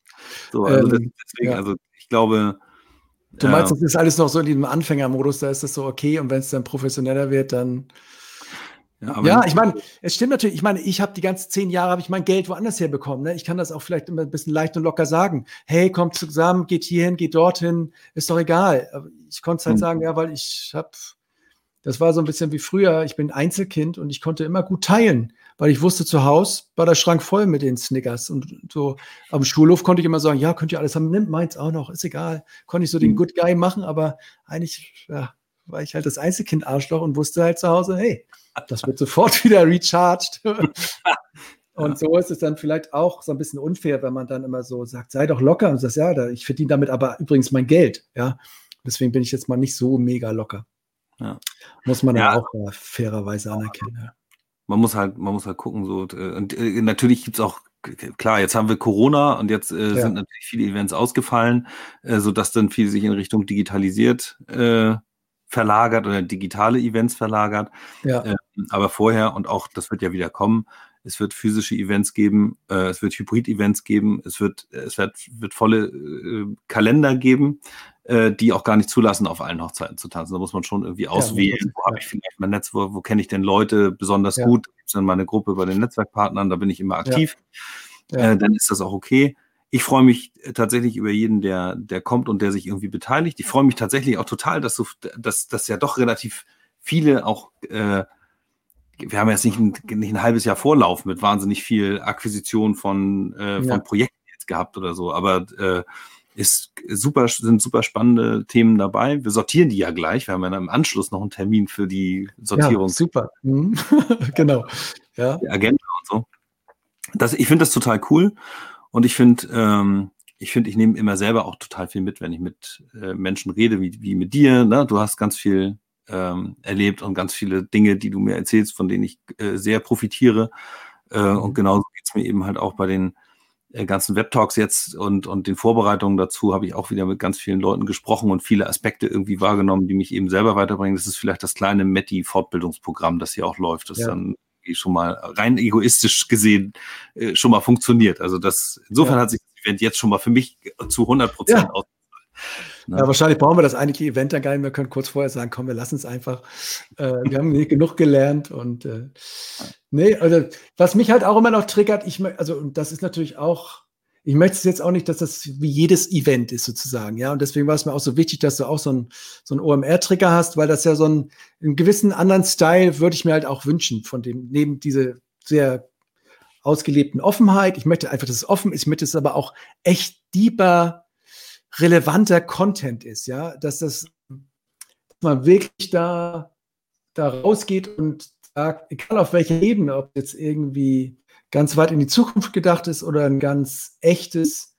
So, also ähm, deswegen, also ich glaube. Du meinst, das ist alles noch so in diesem Anfängermodus, da ist das so okay und wenn es dann professioneller wird, dann ja, ja ich meine, es stimmt natürlich. Ich meine, ich habe die ganzen zehn Jahre habe ich mein Geld woanders herbekommen. Ne? Ich kann das auch vielleicht immer ein bisschen leicht und locker sagen. Hey, kommt zusammen, geht hierhin, geht dorthin, ist doch egal. Aber ich konnte es halt mhm. sagen, ja, weil ich habe, das war so ein bisschen wie früher. Ich bin Einzelkind und ich konnte immer gut teilen, weil ich wusste, zu Hause war der Schrank voll mit den Snickers und so. Am Schulhof konnte ich immer sagen, ja, könnt ihr alles haben, nimmt meins auch noch, ist egal. Konnte ich so mhm. den Good Guy machen, aber eigentlich ja, war ich halt das Einzelkind-Arschloch und wusste halt zu Hause, hey das wird sofort wieder recharged. Und so ist es dann vielleicht auch so ein bisschen unfair, wenn man dann immer so sagt, sei doch locker und sagst, ja, ich verdiene damit aber übrigens mein Geld. Ja, deswegen bin ich jetzt mal nicht so mega locker. Ja. Muss man ja auch äh, fairerweise anerkennen. Man muss halt, man muss halt gucken, so, äh, und äh, natürlich gibt es auch, klar, jetzt haben wir Corona und jetzt äh, ja. sind natürlich viele Events ausgefallen, äh, sodass dann viel sich in Richtung digitalisiert äh, verlagert oder digitale Events verlagert. Ja. Ähm, aber vorher und auch, das wird ja wieder kommen, es wird physische Events geben, äh, es wird Hybrid-Events geben, es wird, es wird, wird volle äh, Kalender geben, die auch gar nicht zulassen, auf allen Hochzeiten zu tanzen. Da muss man schon irgendwie auswählen, ja, wo habe ich vielleicht mein Netz, wo, kenne ich denn Leute besonders ja. gut? Gibt es dann meine Gruppe bei den Netzwerkpartnern, da bin ich immer aktiv. Äh, dann ist das auch okay. Ich freue mich äh, tatsächlich über jeden, der, der kommt und der sich irgendwie beteiligt. Ich freue mich tatsächlich auch total, dass so, dass, dass ja doch relativ viele auch, äh, wir haben jetzt nicht ein, nicht ein halbes Jahr Vorlauf mit wahnsinnig viel Akquisition von, äh, von ja. Projekten jetzt gehabt oder so, aber äh, ist super, sind super spannende Themen dabei. Wir sortieren die ja gleich. Wir haben ja im Anschluss noch einen Termin für die Sortierung. Ja, super. Mhm. genau. Ja. Die Agenda und so. das, ich finde das total cool und ich finde, ähm, ich finde, ich nehme immer selber auch total viel mit, wenn ich mit äh, Menschen rede, wie, wie mit dir. Ne? Du hast ganz viel ähm, erlebt und ganz viele Dinge, die du mir erzählst, von denen ich äh, sehr profitiere. Äh, mhm. Und genauso geht es mir eben halt auch bei den ganzen Webtalks jetzt und, und den Vorbereitungen dazu habe ich auch wieder mit ganz vielen Leuten gesprochen und viele Aspekte irgendwie wahrgenommen, die mich eben selber weiterbringen. Das ist vielleicht das kleine Metti-Fortbildungsprogramm, das hier auch läuft, das ja. dann schon mal rein egoistisch gesehen äh, schon mal funktioniert. Also das, insofern ja. hat sich das Event jetzt schon mal für mich zu 100 Prozent ja. aus Ne? Ja, wahrscheinlich brauchen wir das eigentliche Event dann gar nicht. Wir können kurz vorher sagen, komm, wir lassen es einfach. Äh, wir haben nicht genug gelernt und äh, nee, also was mich halt auch immer noch triggert, ich also und das ist natürlich auch, ich möchte es jetzt auch nicht, dass das wie jedes Event ist sozusagen, ja. Und deswegen war es mir auch so wichtig, dass du auch so ein so ein OMR-Trigger hast, weil das ja so ein, einen gewissen anderen Style würde ich mir halt auch wünschen von dem neben diese sehr ausgelebten Offenheit. Ich möchte einfach, dass es offen ist. Ich möchte es aber auch echt deeper relevanter Content ist, ja, dass das dass man wirklich da, da rausgeht und sagt, egal auf welcher Ebene, ob jetzt irgendwie ganz weit in die Zukunft gedacht ist oder ein ganz echtes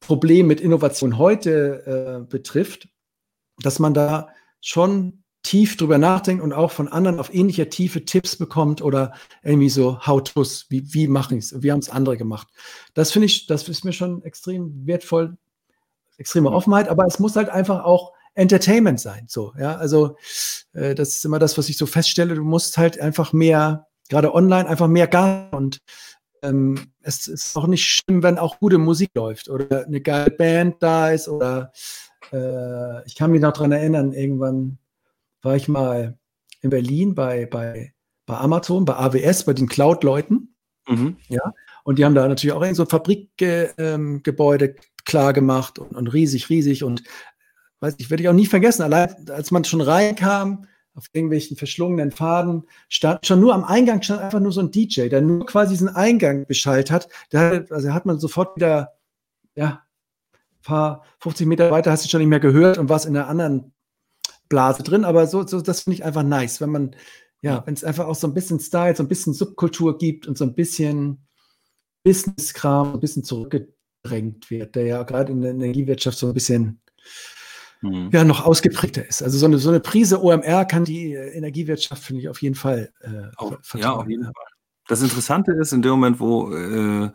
Problem mit Innovation heute äh, betrifft, dass man da schon tief drüber nachdenkt und auch von anderen auf ähnlicher Tiefe Tipps bekommt oder irgendwie so How-Tos, wie, wie mache ich es, wie haben es andere gemacht. Das finde ich, das ist mir schon extrem wertvoll, extreme Offenheit, aber es muss halt einfach auch Entertainment sein. So, ja, also äh, das ist immer das, was ich so feststelle. Du musst halt einfach mehr, gerade online, einfach mehr Gas und ähm, es ist auch nicht schlimm, wenn auch gute Musik läuft oder eine geile Band da ist oder äh, ich kann mich noch daran erinnern, irgendwann war ich mal in Berlin bei, bei, bei Amazon, bei AWS, bei den Cloud-Leuten. Mhm. Ja, und die haben da natürlich auch so ein Fabrikgebäude ähm, klar gemacht und, und riesig, riesig. Und weiß ich, werde ich auch nie vergessen, allein als man schon reinkam, auf irgendwelchen verschlungenen Faden, stand schon nur am Eingang stand einfach nur so ein DJ, der nur quasi diesen Eingang beschallt hat. Da also hat man sofort wieder, ja, ein paar 50 Meter weiter hast du schon nicht mehr gehört und warst in einer anderen Blase drin. Aber so, so das finde ich einfach nice, wenn man, ja, wenn es einfach auch so ein bisschen Style, so ein bisschen Subkultur gibt und so ein bisschen Business-Kram, ein bisschen zurückgeht gedrängt wird, der ja gerade in der Energiewirtschaft so ein bisschen mhm. ja, noch ausgeprägter ist. Also so eine, so eine Prise OMR kann die äh, Energiewirtschaft, finde ich, auf jeden Fall äh, auf, Ja, auf jeden Fall. Das Interessante ist, in dem Moment, wo, äh,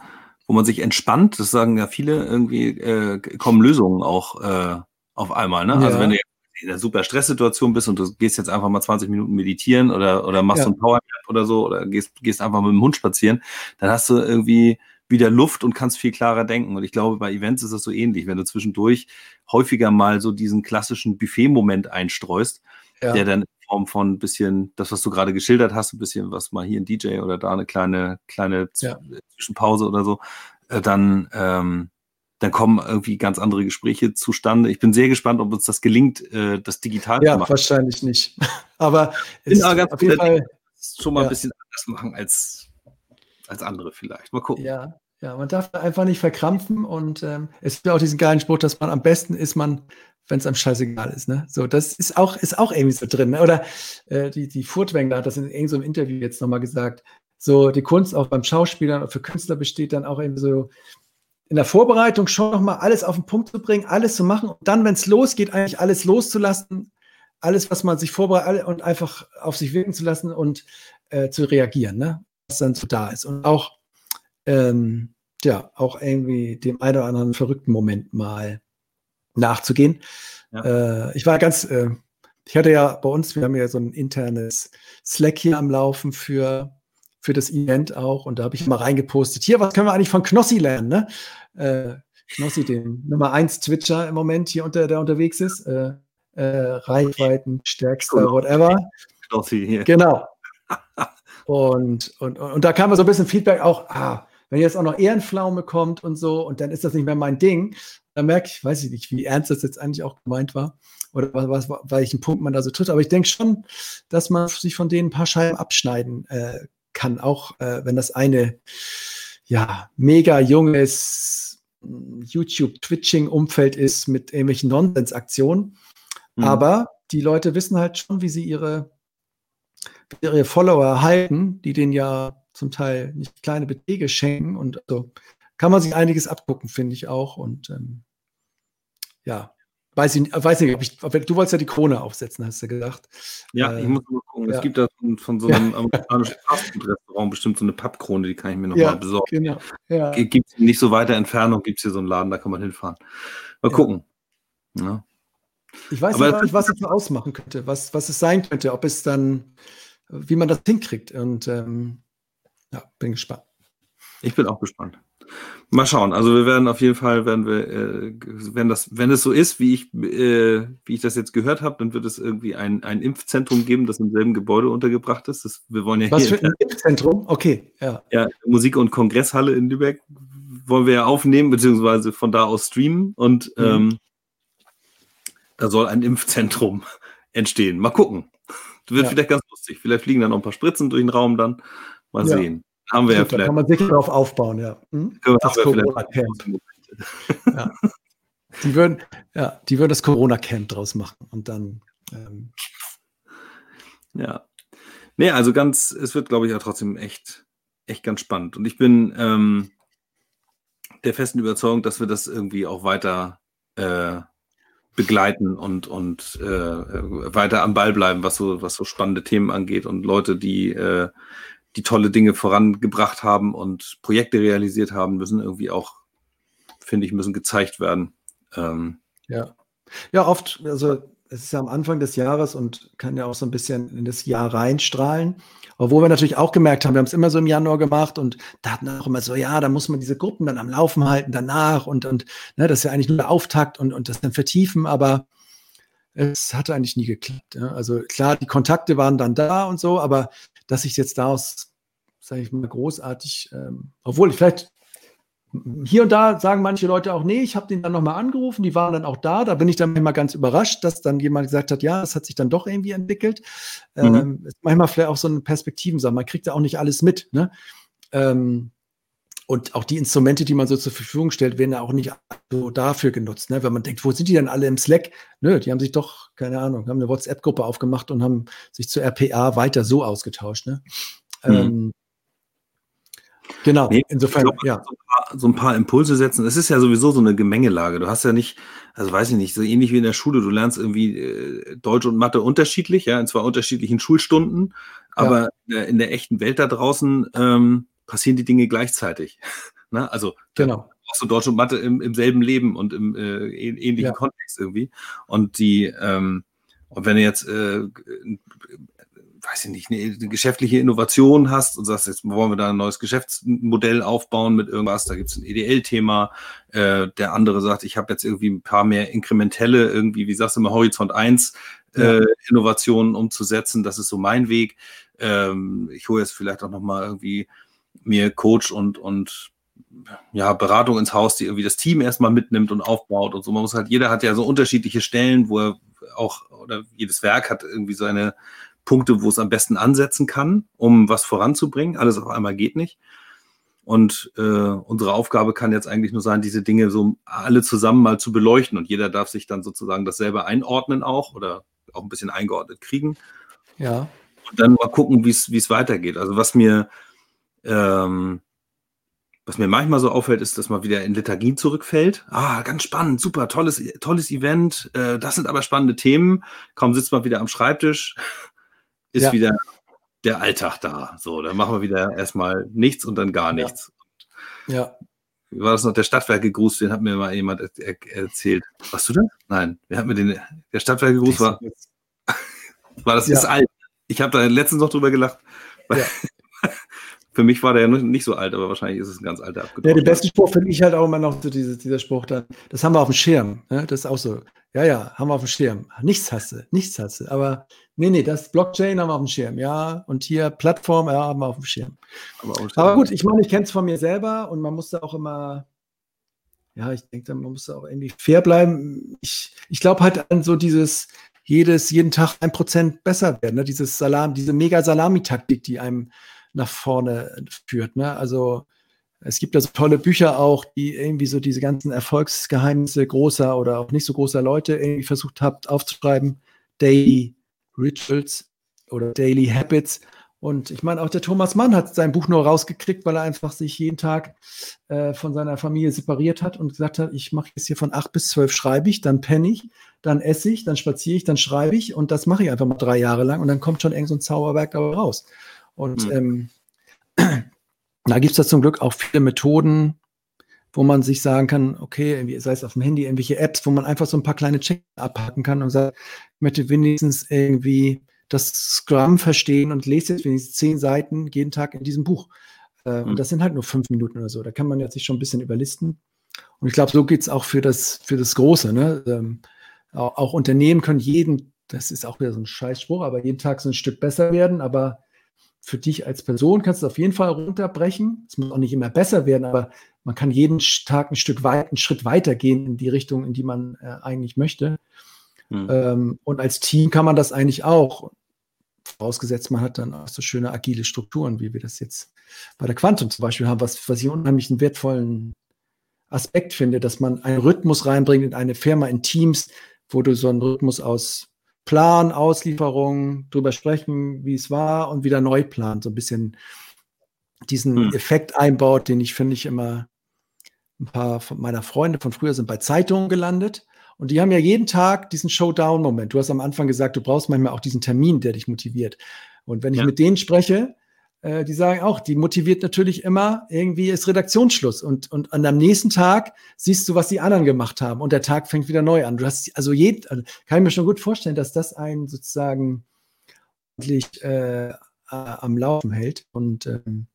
wo man sich entspannt, das sagen ja viele, irgendwie äh, kommen Lösungen auch äh, auf einmal. Ne? Also ja. Also wenn du in einer super Stresssituation bist und du gehst jetzt einfach mal 20 Minuten meditieren oder, oder machst ja. so ein Power oder so oder gehst, gehst einfach mit dem Hund spazieren, dann hast du irgendwie wieder Luft und kannst viel klarer denken. Und ich glaube, bei Events ist das so ähnlich, wenn du zwischendurch häufiger mal so diesen klassischen Buffet-Moment einstreust, ja. der dann in Form von ein bisschen, das, was du gerade geschildert hast, ein bisschen was mal hier ein DJ oder da eine kleine, kleine ja. Zwischenpause oder so, äh, dann, ähm, dann kommen irgendwie ganz andere Gespräche zustande. Ich bin sehr gespannt, ob uns das gelingt, äh, das digital ja, zu machen. Ja, wahrscheinlich nicht. Aber es ist auf jeden Fall schon mal ja. ein bisschen anders machen als als andere vielleicht. Mal gucken. Ja, ja, man darf einfach nicht verkrampfen und ähm, es gibt auch diesen geilen Spruch, dass man am besten ist man, wenn es einem scheißegal ist. Ne? So, das ist auch, ist auch irgendwie so drin. Ne? Oder äh, die, die Furtwängler hat das in irgendeinem Interview jetzt nochmal gesagt. So, die Kunst auch beim Schauspielern und für Künstler besteht dann auch irgendwie so in der Vorbereitung schon nochmal alles auf den Punkt zu bringen, alles zu machen und dann, wenn es losgeht, eigentlich alles loszulassen, alles, was man sich vorbereitet und einfach auf sich wirken zu lassen und äh, zu reagieren, ne? Dann so da ist. Und auch ähm, ja, auch irgendwie dem einen oder anderen verrückten Moment mal nachzugehen. Ja. Äh, ich war ganz, äh, ich hatte ja bei uns, wir haben ja so ein internes Slack hier am Laufen für, für das Event auch und da habe ich mal reingepostet, hier, was können wir eigentlich von Knossi lernen, ne? Äh, Knossi, dem Nummer 1 Twitcher im Moment hier unter, der unterwegs ist, äh, äh, Reichweiten, stärkster, whatever. Knossi hier. Genau. Und, und, und da kam so ein bisschen Feedback auch, ah, wenn jetzt auch noch Ehrenpflaume kommt und so, und dann ist das nicht mehr mein Ding, dann merke ich, weiß ich nicht, wie ernst das jetzt eigentlich auch gemeint war oder was, was welchen Punkt man da so tut. Aber ich denke schon, dass man sich von denen ein paar Scheiben abschneiden äh, kann, auch äh, wenn das eine ja mega junges hm, YouTube-Twitching-Umfeld ist mit irgendwelchen Nonsensaktionen. Mhm. Aber die Leute wissen halt schon, wie sie ihre, ihre Follower halten, die den ja zum Teil nicht kleine Beträge schenken und so kann man sich einiges abgucken, finde ich auch. Und ähm, ja, weiß ich, weiß nicht, ob ich, ob, du wolltest ja die Krone aufsetzen, hast du gesagt. Ja, äh, ich muss mal gucken. Ja. Es gibt da von, von so einem ja. amerikanischen Fastfood-Restaurant bestimmt so eine Pappkrone, die kann ich mir nochmal ja, besorgen. Genau. Ja. Gibt nicht so weiter Entfernung, gibt es hier so einen Laden, da kann man hinfahren. Mal gucken. Ja. Ich weiß Aber nicht, was es ausmachen könnte, was, was es sein könnte, ob es dann, wie man das hinkriegt. Und ähm, ja, bin gespannt. Ich bin auch gespannt. Mal schauen. Also wir werden auf jeden Fall, werden wir, äh, wenn das, wenn es so ist, wie ich, äh, wie ich das jetzt gehört habe, dann wird es irgendwie ein, ein Impfzentrum geben, das im selben Gebäude untergebracht ist. Das, wir wollen ja Was hier für ein Impfzentrum? Okay, ja. Ja, Musik- und Kongresshalle in Lübeck wollen wir ja aufnehmen, beziehungsweise von da aus streamen. Und mhm. ähm, da soll ein Impfzentrum entstehen. Mal gucken. Das wird ja. vielleicht ganz lustig. Vielleicht fliegen dann noch ein paar Spritzen durch den Raum dann. Mal ja. sehen. Haben wir Gut, ja vielleicht. Da kann man sicher darauf aufbauen, ja. Hm? Das Corona-Camp. ja. Die würden, ja, die würden das Corona-Camp draus machen und dann. Ähm, ja. Nee, also ganz, es wird, glaube ich, auch trotzdem echt, echt ganz spannend. Und ich bin ähm, der festen Überzeugung, dass wir das irgendwie auch weiter äh, begleiten und, und äh, weiter am Ball bleiben, was so, was so spannende Themen angeht und Leute, die äh, die tolle Dinge vorangebracht haben und Projekte realisiert haben, müssen irgendwie auch, finde ich, müssen gezeigt werden. Ähm, ja. Ja, oft, also es ist ja am Anfang des Jahres und kann ja auch so ein bisschen in das Jahr reinstrahlen. Obwohl wir natürlich auch gemerkt haben, wir haben es immer so im Januar gemacht und da hatten auch immer so, ja, da muss man diese Gruppen dann am Laufen halten danach und, und ne, das ist ja eigentlich nur der Auftakt und, und das dann vertiefen, aber es hatte eigentlich nie geklappt. Ja. Also klar, die Kontakte waren dann da und so, aber dass ich jetzt daraus, sage ich mal, großartig, ähm, obwohl ich vielleicht hier und da sagen manche Leute auch, nee, ich habe den dann nochmal angerufen, die waren dann auch da. Da bin ich dann manchmal ganz überrascht, dass dann jemand gesagt hat, ja, es hat sich dann doch irgendwie entwickelt. Mhm. Ähm, manchmal vielleicht auch so eine Perspektivensache. Man kriegt ja auch nicht alles mit. Ne? Ähm, und auch die Instrumente, die man so zur Verfügung stellt, werden ja auch nicht so dafür genutzt. Ne? Wenn man denkt, wo sind die denn alle im Slack? Nö, die haben sich doch, keine Ahnung, haben eine WhatsApp-Gruppe aufgemacht und haben sich zur RPA weiter so ausgetauscht. Ne? Mhm. Ähm, genau, nee, insofern, glaub, ja. So ein, paar, so ein, paar, Impulse setzen. Es ist ja sowieso so eine Gemengelage. Du hast ja nicht, also weiß ich nicht, so ähnlich wie in der Schule, du lernst irgendwie äh, Deutsch und Mathe unterschiedlich, ja, in zwei unterschiedlichen Schulstunden, aber ja. in, der, echten Welt da draußen ähm, passieren die Dinge gleichzeitig. ne? Also genau. auch so Deutsch und Mathe im, im selben Leben und im äh, ähnlichen ja. Kontext irgendwie. Und die, ähm, und wenn du jetzt äh, weiß ich nicht, eine, eine, geschäftliche Innovation hast und sagst, jetzt wollen wir da ein neues Geschäftsmodell aufbauen mit irgendwas, da gibt es ein EDL-Thema, äh, der andere sagt, ich habe jetzt irgendwie ein paar mehr inkrementelle, irgendwie, wie sagst du mal, Horizont 1 äh, ja. Innovationen umzusetzen, das ist so mein Weg. Ähm, ich hole jetzt vielleicht auch nochmal irgendwie mir Coach und, und ja, Beratung ins Haus, die irgendwie das Team erstmal mitnimmt und aufbaut und so. Man muss halt, jeder hat ja so unterschiedliche Stellen, wo er auch, oder jedes Werk hat irgendwie seine Punkte, wo es am besten ansetzen kann, um was voranzubringen. Alles auf einmal geht nicht. Und äh, unsere Aufgabe kann jetzt eigentlich nur sein, diese Dinge so alle zusammen mal zu beleuchten. Und jeder darf sich dann sozusagen das selber einordnen auch oder auch ein bisschen eingeordnet kriegen. Ja. Und dann mal gucken, wie es weitergeht. Also was mir ähm, was mir manchmal so auffällt, ist, dass man wieder in Lethargien zurückfällt. Ah, ganz spannend, super, tolles, tolles Event. Äh, das sind aber spannende Themen. Kaum sitzt man wieder am Schreibtisch, ist ja. wieder der Alltag da. So, dann machen wir wieder erstmal nichts und dann gar nichts. Ja. ja. War das noch? Der Stadtwerke-Gruß, den hat mir mal jemand er er erzählt. Warst du das? Nein. Wer hat mir den, der Stadtwerke-Gruß war, war das ja. ist alt. Ich habe da letztens noch drüber gelacht. Ja. Für mich war der ja nicht so alt, aber wahrscheinlich ist es ein ganz alter abgedruckt. Ja, den besten Spruch finde ich halt auch immer noch so dieses, dieser Spruch dann. Das haben wir auf dem Schirm. Ne? Das ist auch so. Ja, ja, haben wir auf dem Schirm. Nichts hast du, nichts hast du. Aber nee, nee, das Blockchain haben wir auf dem Schirm. Ja, und hier Plattform, ja, haben wir auf dem Schirm. Aber, aber gut, ich meine, ich kenne es von mir selber und man muss da auch immer, ja, ich denke, man muss da auch irgendwie fair bleiben. Ich, ich glaube halt an so dieses, jedes, jeden Tag ein Prozent besser werden. Ne? Dieses Salam, diese Mega-Salami-Taktik, die einem nach vorne führt. Ne? Also es gibt ja so tolle Bücher auch, die irgendwie so diese ganzen Erfolgsgeheimnisse großer oder auch nicht so großer Leute irgendwie versucht habt aufzuschreiben. Daily Rituals oder Daily Habits. Und ich meine, auch der Thomas Mann hat sein Buch nur rausgekriegt, weil er einfach sich jeden Tag äh, von seiner Familie separiert hat und gesagt hat, ich mache jetzt hier von acht bis zwölf schreibe ich, dann penne ich, dann esse ich, dann spaziere ich, dann schreibe ich und das mache ich einfach mal drei Jahre lang und dann kommt schon irgend so ein Zauberwerk dabei raus. Und mhm. ähm, da gibt es da zum Glück auch viele Methoden, wo man sich sagen kann, okay, sei es auf dem Handy, irgendwelche Apps, wo man einfach so ein paar kleine Checks abhaken kann und sagt, ich möchte wenigstens irgendwie das Scrum verstehen und lese jetzt wenigstens zehn Seiten jeden Tag in diesem Buch. Äh, mhm. Und das sind halt nur fünf Minuten oder so. Da kann man jetzt sich schon ein bisschen überlisten. Und ich glaube, so geht es auch für das, für das Große. Ne? Ähm, auch, auch, Unternehmen können jeden, das ist auch wieder so ein Scheißspruch, aber jeden Tag so ein Stück besser werden. Aber für dich als Person kannst du es auf jeden Fall runterbrechen. Es muss auch nicht immer besser werden, aber man kann jeden Tag ein Stück weit, einen Schritt weiter gehen in die Richtung, in die man äh, eigentlich möchte. Mhm. Ähm, und als Team kann man das eigentlich auch. Vorausgesetzt, man hat dann auch so schöne agile Strukturen, wie wir das jetzt bei der Quantum zum Beispiel haben, was, was ich unheimlich einen wertvollen Aspekt finde, dass man einen Rhythmus reinbringt in eine Firma, in Teams, wo du so einen Rhythmus aus Plan, Auslieferung, drüber sprechen, wie es war und wieder neu planen, so ein bisschen diesen hm. Effekt einbaut, den ich finde ich immer ein paar meiner Freunde von früher sind bei Zeitungen gelandet und die haben ja jeden Tag diesen Showdown-Moment. Du hast am Anfang gesagt, du brauchst manchmal auch diesen Termin, der dich motiviert. Und wenn ich ja. mit denen spreche, äh, die sagen auch, die motiviert natürlich immer, irgendwie ist Redaktionsschluss. Und, und an am nächsten Tag siehst du, was die anderen gemacht haben. Und der Tag fängt wieder neu an. Du hast, also, jeden, also kann ich mir schon gut vorstellen, dass das einen sozusagen wirklich äh, am Laufen hält. Und ähm,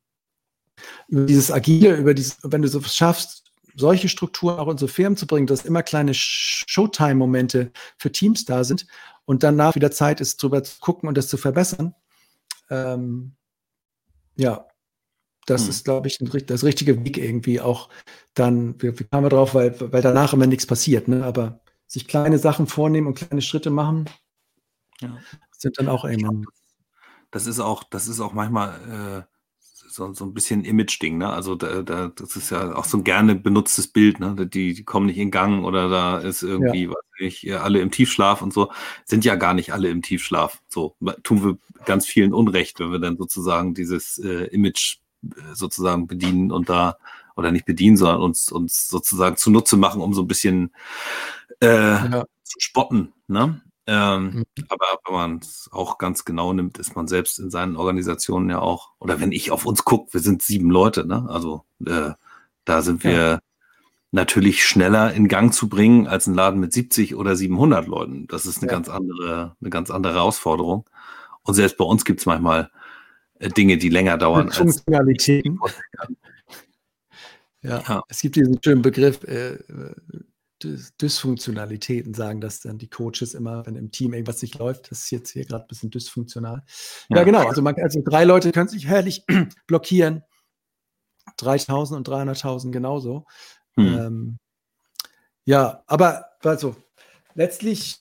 über dieses Agile, über dieses, wenn du so schaffst, solche Strukturen auch in so Firmen zu bringen, dass immer kleine Showtime-Momente für Teams da sind und danach wieder Zeit ist, drüber zu gucken und das zu verbessern. Ähm, ja, das hm. ist, glaube ich, das richtige Weg irgendwie auch dann, wie, wie kamen wir drauf, weil, weil danach immer nichts passiert, ne? aber sich kleine Sachen vornehmen und kleine Schritte machen, ja. sind dann auch irgendwann. Das ist auch, das ist auch manchmal äh, so, so ein bisschen Image-Ding, ne? Also da, da, das ist ja auch so ein gerne benutztes Bild, ne? Die, die kommen nicht in Gang oder da ist irgendwie, ja. weiß nicht, alle im Tiefschlaf und so. Sind ja gar nicht alle im Tiefschlaf. So tun wir ganz vielen Unrecht, wenn wir dann sozusagen dieses äh, Image äh, sozusagen bedienen und da oder nicht bedienen, sondern uns, uns sozusagen zunutze machen, um so ein bisschen äh, ja. zu spotten. Ne? Ähm, mhm. Aber wenn man es auch ganz genau nimmt, ist man selbst in seinen Organisationen ja auch, oder wenn ich auf uns gucke, wir sind sieben Leute, ne? Also äh, da sind wir ja. natürlich schneller in Gang zu bringen als ein Laden mit 70 oder 700 Leuten. Das ist eine ja. ganz andere, eine ganz andere Herausforderung. Und selbst bei uns gibt es manchmal äh, Dinge, die länger dauern. Funktionalitäten. Ja, ja, es gibt diesen schönen Begriff, äh, Dysfunktionalitäten sagen das dann die Coaches immer, wenn im Team irgendwas nicht läuft. Das ist jetzt hier gerade ein bisschen dysfunktional. Ja, ja genau. Also, man, also drei Leute können sich herrlich blockieren. 3000 und 300.000 genauso. Hm. Ähm, ja, aber also letztlich,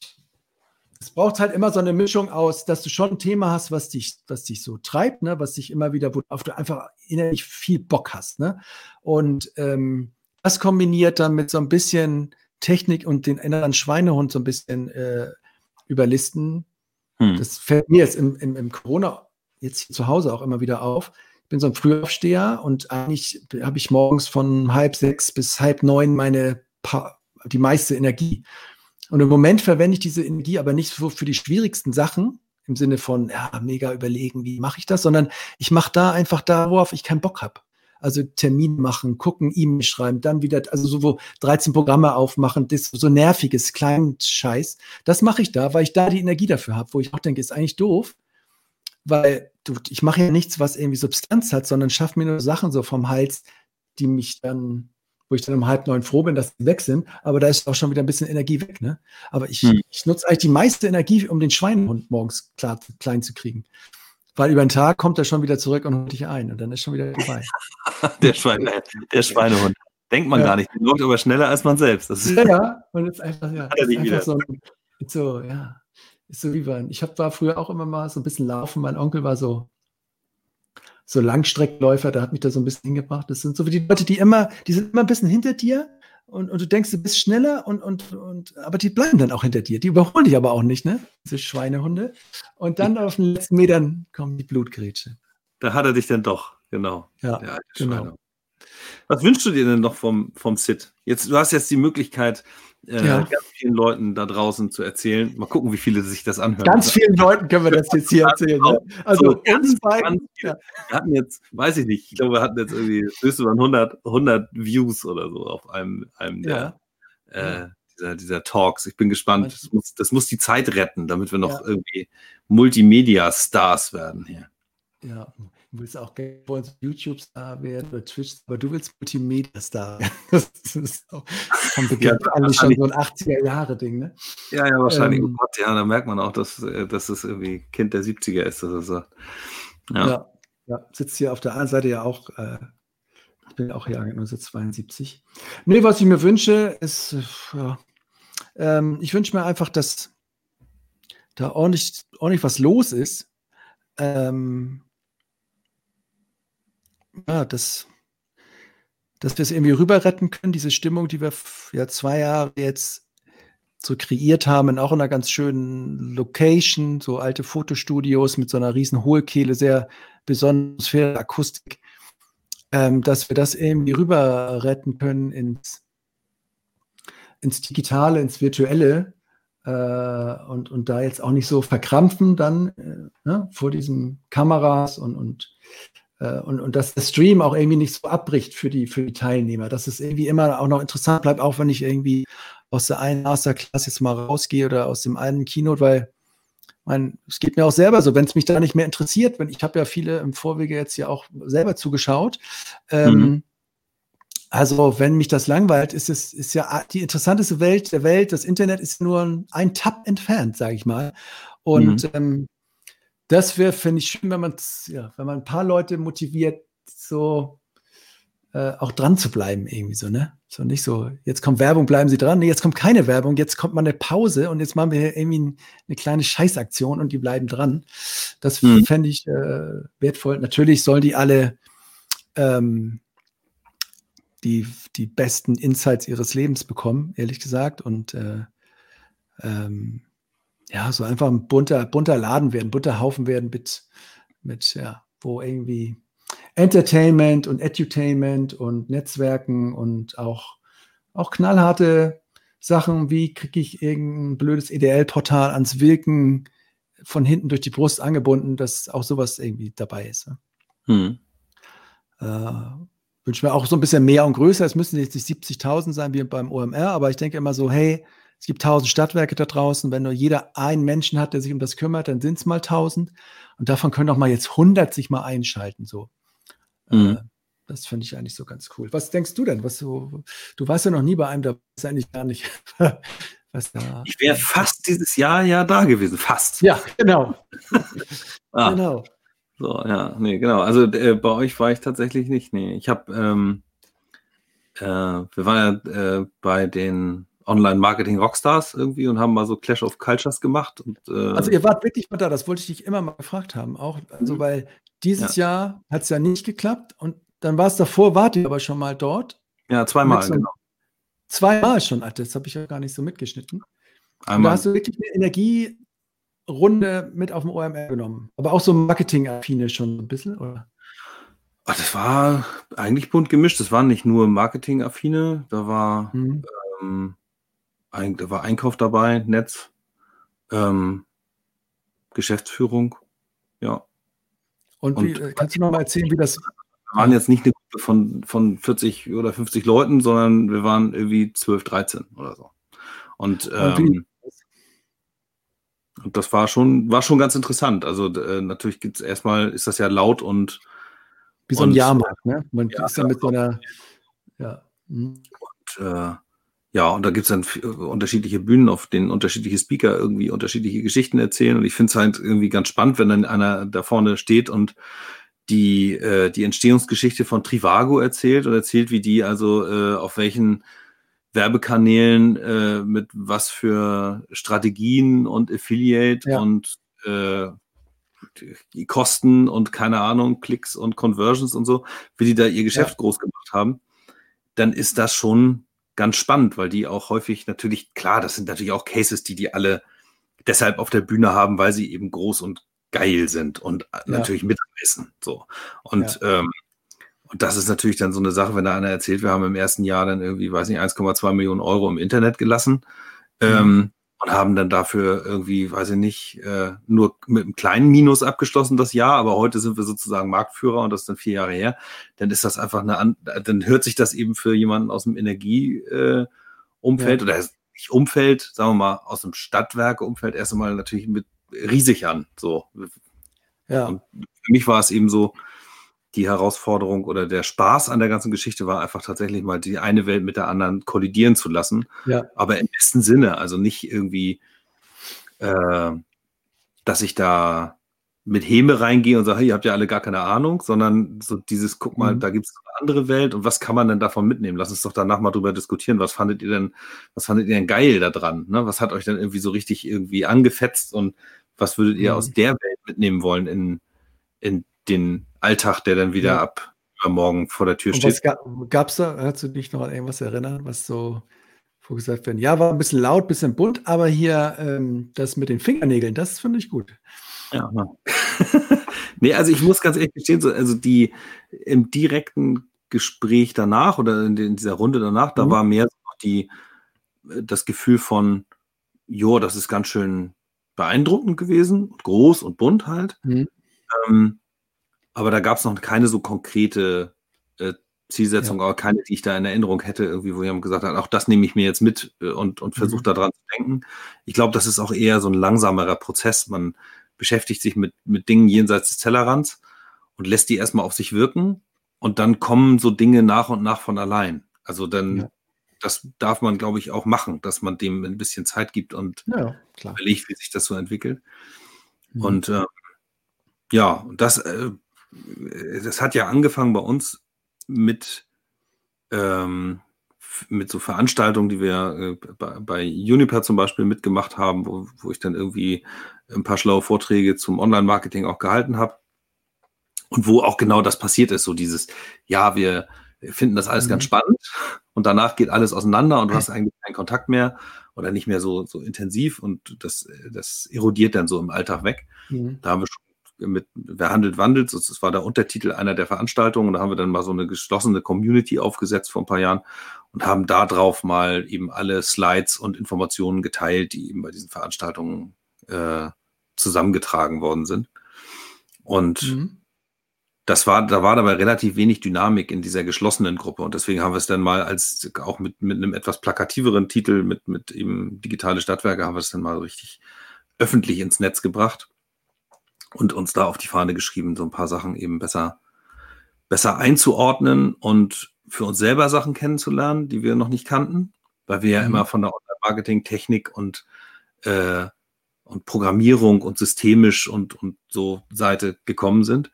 es braucht halt immer so eine Mischung aus, dass du schon ein Thema hast, was dich, was dich so treibt, ne? was dich immer wieder, auf du einfach innerlich viel Bock hast. Ne? Und ähm, das kombiniert dann mit so ein bisschen Technik und den inneren Schweinehund so ein bisschen äh, überlisten. Hm. Das fällt mir jetzt im, im, im Corona jetzt zu Hause auch immer wieder auf. Ich bin so ein Frühaufsteher und eigentlich habe ich morgens von halb sechs bis halb neun meine pa die meiste Energie. Und im Moment verwende ich diese Energie aber nicht so für die schwierigsten Sachen, im Sinne von, ja, mega überlegen, wie mache ich das, sondern ich mache da einfach da, worauf ich keinen Bock habe. Also Termin machen, gucken, E-Mail schreiben, dann wieder, also so wo 13 Programme aufmachen, das so nerviges, kleinen Scheiß. Das mache ich da, weil ich da die Energie dafür habe, wo ich auch denke, ist eigentlich doof, weil du, ich mache ja nichts, was irgendwie Substanz hat, sondern schaffe mir nur Sachen so vom Hals, die mich dann, wo ich dann um halb neun froh bin, dass sie weg sind, aber da ist auch schon wieder ein bisschen Energie weg, ne? Aber ich, hm. ich nutze eigentlich die meiste Energie, um den Schweinehund morgens klar, klein zu kriegen. Weil über den Tag kommt er schon wieder zurück und holt dich ein und dann ist schon wieder vorbei. der, Schweine, der Schweinehund. Denkt man ja. gar nicht. Der läuft aber schneller als man selbst. Das ja, ja. Und jetzt einfach, ja. Ist einfach so, so, ja. Ist so wie bei, ich hab, war früher auch immer mal so ein bisschen laufen. Mein Onkel war so, so Langstreckenläufer, der hat mich da so ein bisschen hingebracht. Das sind so wie die Leute, die immer, die sind immer ein bisschen hinter dir, und, und du denkst, du bist schneller und, und, und, aber die bleiben dann auch hinter dir. Die überholen dich aber auch nicht, ne? Diese Schweinehunde. Und dann auf den letzten Metern kommt die Blutgrätsche. Da hat er dich dann doch, genau. Ja, genau. Was wünschst du dir denn noch vom, vom Sit? Jetzt, du hast jetzt die Möglichkeit, äh, ja. ganz vielen Leuten da draußen zu erzählen. Mal gucken, wie viele sich das anhören. Ganz vielen Leuten können wir das jetzt hier erzählen. Ne? Also so, ganz, ganz ja. Wir hatten jetzt, weiß ich nicht, ich glaube, wir hatten jetzt irgendwie höchstens 100, 100 Views oder so auf einem, einem der, ja. äh, dieser, dieser, Talks. Ich bin gespannt. Das muss, das muss die Zeit retten, damit wir noch irgendwie Multimedia-Stars werden hier. Ja, Du willst auch gerne YouTube-Star werden oder Twitch, aber du willst Multimedia-Star. Das ist auch ja, eigentlich schon so ein 80er-Jahre-Ding, ne? Ja, ja, wahrscheinlich. Ähm, oh Gott, ja, da merkt man auch, dass, äh, dass es irgendwie Kind der 70er ist, dass er sagt. Ja. ja, ja, sitzt hier auf der anderen Seite ja auch. Äh, ich bin auch Jahrgang 1972. Nee, was ich mir wünsche, ist, ja, ähm, ich wünsche mir einfach, dass da ordentlich, ordentlich was los ist. Ähm, ja, dass, dass wir es irgendwie rüber retten können, diese Stimmung, die wir ja zwei Jahre jetzt so kreiert haben, in auch in einer ganz schönen Location, so alte Fotostudios mit so einer riesen Hohlkehle, sehr besonders für Akustik, ähm, dass wir das irgendwie rüber retten können ins, ins Digitale, ins Virtuelle äh, und, und da jetzt auch nicht so verkrampfen dann äh, ne, vor diesen Kameras und, und äh, und, und dass der Stream auch irgendwie nicht so abbricht für die, für die Teilnehmer, dass es irgendwie immer auch noch interessant bleibt, auch wenn ich irgendwie aus der einen Masterclass jetzt mal rausgehe oder aus dem einen Keynote, weil mein, es geht mir auch selber so, wenn es mich da nicht mehr interessiert, wenn ich habe ja viele im Vorwege jetzt ja auch selber zugeschaut. Ähm, mhm. Also, wenn mich das langweilt, ist es ist ja die interessanteste Welt der Welt. Das Internet ist nur ein, ein Tab entfernt, sage ich mal. Und mhm. ähm, das wäre, finde ich, schön, wenn man, ja, wenn man ein paar Leute motiviert, so äh, auch dran zu bleiben, irgendwie so, ne? So nicht so, jetzt kommt Werbung, bleiben Sie dran. Nee, jetzt kommt keine Werbung, jetzt kommt mal eine Pause und jetzt machen wir irgendwie eine kleine Scheißaktion und die bleiben dran. Das mhm. fände ich äh, wertvoll. Natürlich sollen die alle ähm, die, die besten Insights ihres Lebens bekommen, ehrlich gesagt. Und äh, ähm, ja, so einfach ein bunter, bunter Laden werden, bunter Haufen werden mit, mit, ja, wo irgendwie Entertainment und Edutainment und Netzwerken und auch, auch knallharte Sachen, wie kriege ich irgendein blödes EDL-Portal ans Wirken von hinten durch die Brust angebunden, dass auch sowas irgendwie dabei ist. Hm. Äh, wünsche mir auch so ein bisschen mehr und größer. Es müssen jetzt nicht 70.000 sein wie beim OMR, aber ich denke immer so, hey, es gibt tausend Stadtwerke da draußen. Wenn nur jeder einen Menschen hat, der sich um das kümmert, dann sind es mal tausend. Und davon können auch mal jetzt hundert sich mal einschalten. So. Mhm. Äh, das finde ich eigentlich so ganz cool. Was denkst du denn? Was du, du warst ja noch nie bei einem, da ist eigentlich gar nicht. was da, ich wäre fast dieses Jahr ja da gewesen. Fast. Ja, genau. ah. Genau. So, ja, nee, genau. Also äh, bei euch war ich tatsächlich nicht. Nee, ich habe, ähm, äh, wir waren ja äh, bei den Online-Marketing-Rockstars irgendwie und haben mal so Clash of Cultures gemacht. Und, äh also ihr wart wirklich mal da, das wollte ich dich immer mal gefragt haben. Auch, also mhm. weil dieses ja. Jahr hat es ja nicht geklappt und dann war es davor, wart ihr aber schon mal dort. Ja, zweimal, so, genau. Zweimal schon, das habe ich ja gar nicht so mitgeschnitten. Einmal. Und da hast du wirklich eine Energierunde mit auf dem OMR genommen. Aber auch so Marketing-affine schon ein bisschen, oder? Ach, das war eigentlich bunt gemischt. Das waren nicht nur Marketing-affine, da war mhm. ähm, ein, da war Einkauf dabei, Netz, ähm, Geschäftsführung, ja. Und, wie, und äh, kannst du noch mal erzählen, wie das. Wir waren jetzt nicht eine Gruppe von, von 40 oder 50 Leuten, sondern wir waren irgendwie 12, 13 oder so. Und, ähm, und das war schon, war schon ganz interessant. Also äh, natürlich gibt es erstmal, ist das ja laut und wie so ein Jahrmarkt, ne? Man ja, ist dann mit so einer ja. Mhm. Und äh, ja, und da gibt es dann äh, unterschiedliche Bühnen, auf denen unterschiedliche Speaker irgendwie unterschiedliche Geschichten erzählen. Und ich finde es halt irgendwie ganz spannend, wenn dann einer da vorne steht und die, äh, die Entstehungsgeschichte von Trivago erzählt und erzählt, wie die also äh, auf welchen Werbekanälen äh, mit was für Strategien und Affiliate ja. und äh, die Kosten und keine Ahnung, Klicks und Conversions und so, wie die da ihr Geschäft ja. groß gemacht haben, dann ist das schon ganz spannend, weil die auch häufig natürlich, klar, das sind natürlich auch Cases, die die alle deshalb auf der Bühne haben, weil sie eben groß und geil sind und ja. natürlich mitreißen. So. Und, ja. ähm, und das ist natürlich dann so eine Sache, wenn da einer erzählt, wir haben im ersten Jahr dann irgendwie, weiß nicht, 1,2 Millionen Euro im Internet gelassen. Mhm. Ähm, und haben dann dafür irgendwie, weiß ich nicht, äh, nur mit einem kleinen Minus abgeschlossen das Jahr, aber heute sind wir sozusagen Marktführer und das ist dann vier Jahre her, dann ist das einfach eine, dann hört sich das eben für jemanden aus dem Energieumfeld äh, ja. oder nicht Umfeld, sagen wir mal, aus dem Stadtwerkeumfeld erst einmal natürlich mit riesig an. So. Ja. Und für mich war es eben so, die Herausforderung oder der Spaß an der ganzen Geschichte war einfach tatsächlich mal die eine Welt mit der anderen kollidieren zu lassen. Ja. Aber im besten Sinne, also nicht irgendwie, äh, dass ich da mit Häme reingehe und sage, hey, ihr habt ja alle gar keine Ahnung, sondern so dieses, guck mal, mhm. da gibt es eine andere Welt und was kann man denn davon mitnehmen? Lass uns doch danach mal drüber diskutieren. Was fandet ihr denn, was fandet ihr denn geil daran? Ne? Was hat euch denn irgendwie so richtig irgendwie angefetzt und was würdet ihr mhm. aus der Welt mitnehmen wollen in, in den Alltag, der dann wieder ja. ab morgen vor der Tür Und steht. Gab es da? Kannst du dich noch an irgendwas erinnern, was so vorgesagt wird? Ja, war ein bisschen laut, ein bisschen bunt, aber hier ähm, das mit den Fingernägeln, das finde ich gut. Ja, nee, also ich muss ganz ehrlich gestehen, so, also die im direkten Gespräch danach oder in, in dieser Runde danach, mhm. da war mehr so die, das Gefühl von, jo, das ist ganz schön beeindruckend gewesen, groß und bunt halt. Mhm. Ähm, aber da gab es noch keine so konkrete äh, Zielsetzung, ja. aber keine, die ich da in Erinnerung hätte, irgendwie, wo jemand gesagt hat, auch das nehme ich mir jetzt mit äh, und, und versuche mhm. daran zu denken. Ich glaube, das ist auch eher so ein langsamerer Prozess. Man beschäftigt sich mit, mit Dingen jenseits des Tellerrands und lässt die erstmal auf sich wirken und dann kommen so Dinge nach und nach von allein. Also dann, ja. das darf man, glaube ich, auch machen, dass man dem ein bisschen Zeit gibt und ja, überlegt, wie sich das so entwickelt. Mhm. Und äh, ja, das äh, das hat ja angefangen bei uns mit, ähm, mit so Veranstaltungen, die wir äh, bei, bei Uniper zum Beispiel mitgemacht haben, wo, wo ich dann irgendwie ein paar schlaue Vorträge zum Online-Marketing auch gehalten habe. Und wo auch genau das passiert ist, so dieses, ja, wir finden das alles mhm. ganz spannend und danach geht alles auseinander und du hast eigentlich keinen Kontakt mehr oder nicht mehr so, so intensiv und das, das erodiert dann so im Alltag weg. Mhm. Da haben wir schon mit Wer handelt, wandelt. Das war der Untertitel einer der Veranstaltungen. Und da haben wir dann mal so eine geschlossene Community aufgesetzt vor ein paar Jahren und haben da drauf mal eben alle Slides und Informationen geteilt, die eben bei diesen Veranstaltungen äh, zusammengetragen worden sind. Und mhm. das war, da war dabei relativ wenig Dynamik in dieser geschlossenen Gruppe. Und deswegen haben wir es dann mal als auch mit, mit einem etwas plakativeren Titel, mit, mit eben digitale Stadtwerke, haben wir es dann mal richtig öffentlich ins Netz gebracht und uns da auf die Fahne geschrieben, so ein paar Sachen eben besser, besser einzuordnen und für uns selber Sachen kennenzulernen, die wir noch nicht kannten, weil wir ja mhm. immer von der Online-Marketing, Technik und, äh, und Programmierung und systemisch und, und so Seite gekommen sind.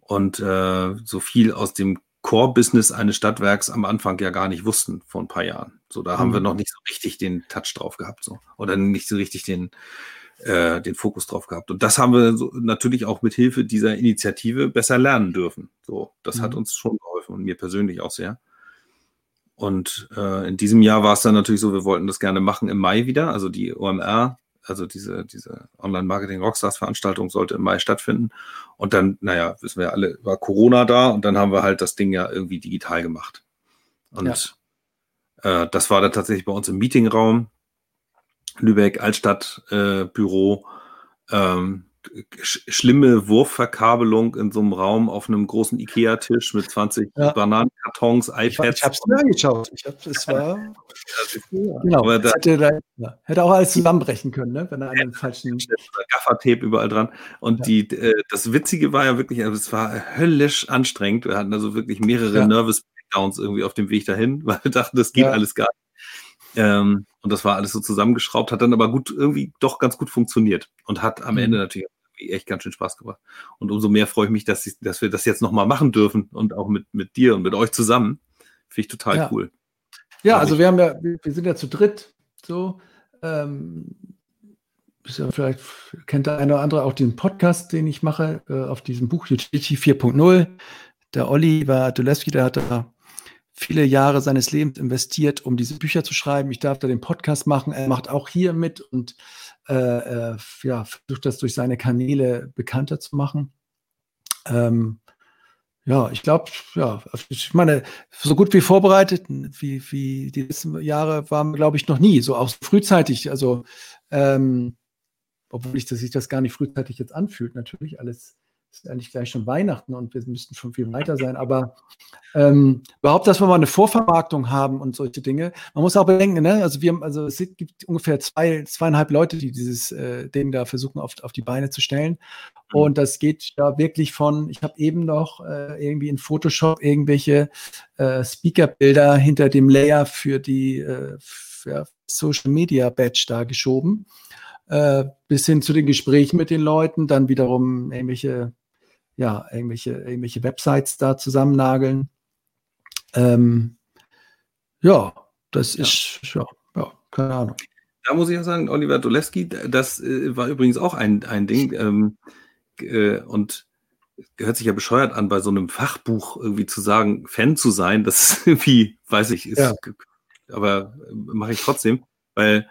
Und äh, so viel aus dem Core-Business eines Stadtwerks am Anfang ja gar nicht wussten vor ein paar Jahren. So, da mhm. haben wir noch nicht so richtig den Touch drauf gehabt, so. Oder nicht so richtig den, äh, den Fokus drauf gehabt. Und das haben wir so natürlich auch mit Hilfe dieser Initiative besser lernen dürfen. So, das mhm. hat uns schon geholfen und mir persönlich auch sehr. Und äh, in diesem Jahr war es dann natürlich so, wir wollten das gerne machen im Mai wieder. Also die OMR, also diese, diese Online-Marketing-Rockstars-Veranstaltung sollte im Mai stattfinden. Und dann, naja, wissen wir alle, war Corona da und dann haben wir halt das Ding ja irgendwie digital gemacht. Und ja. äh, das war dann tatsächlich bei uns im Meetingraum. Lübeck Altstadtbüro. Äh, ähm, sch schlimme Wurfverkabelung in so einem Raum auf einem großen Ikea-Tisch mit 20 ja. Bananenkartons, iPads. Ich, habe es mir angeschaut. Ich hab, es war. genau. Aber da, hätte, da, ja. hätte, auch alles zusammenbrechen können, ne? wenn er einen falschen. Gaffertape überall dran. Und die, äh, das Witzige war ja wirklich, also es war höllisch anstrengend. Wir hatten also wirklich mehrere Nervous Breakdowns irgendwie auf dem Weg dahin, weil wir dachten, das geht alles gar nicht. Ähm, und das war alles so zusammengeschraubt, hat dann aber gut, irgendwie doch ganz gut funktioniert und hat am mhm. Ende natürlich echt ganz schön Spaß gemacht. Und umso mehr freue ich mich, dass, ich, dass wir das jetzt nochmal machen dürfen und auch mit, mit dir und mit euch zusammen. Finde ich total ja. cool. Ja, also wir haben ja, wir sind ja zu dritt so. Ähm, ja vielleicht kennt der eine oder andere auch den Podcast, den ich mache, äh, auf diesem Buch Utility 4.0. Der Oliver Dulewski, der hat da viele Jahre seines Lebens investiert, um diese Bücher zu schreiben. Ich darf da den Podcast machen. Er macht auch hier mit und äh, äh, ja, versucht das durch seine Kanäle bekannter zu machen. Ähm, ja, ich glaube, ja, ich meine, so gut wie vorbereitet, wie, wie die letzten Jahre waren, glaube ich, noch nie, so auch frühzeitig. Also, ähm, obwohl ich, dass sich das gar nicht frühzeitig jetzt anfühlt, natürlich alles ist eigentlich gleich schon Weihnachten und wir müssten schon viel weiter sein. Aber ähm, überhaupt, dass wir mal eine Vorvermarktung haben und solche Dinge. Man muss auch bedenken, ne? also wir also es gibt ungefähr zwei, zweieinhalb Leute, die dieses äh, Ding da versuchen auf, auf die Beine zu stellen. Mhm. Und das geht da wirklich von, ich habe eben noch äh, irgendwie in Photoshop irgendwelche äh, Speaker-Bilder hinter dem Layer für die äh, für Social Media Badge da geschoben. Äh, bis hin zu den Gesprächen mit den Leuten, dann wiederum irgendwelche ja, irgendwelche, irgendwelche Websites da zusammennageln. Ähm, ja, das ja. ist, ja, ja, keine Ahnung. Da muss ich auch sagen, Oliver Doleski, das äh, war übrigens auch ein, ein Ding. Ähm, äh, und hört sich ja bescheuert an, bei so einem Fachbuch irgendwie zu sagen, Fan zu sein. Das ist irgendwie, weiß ich, ist, ja. aber äh, mache ich trotzdem, weil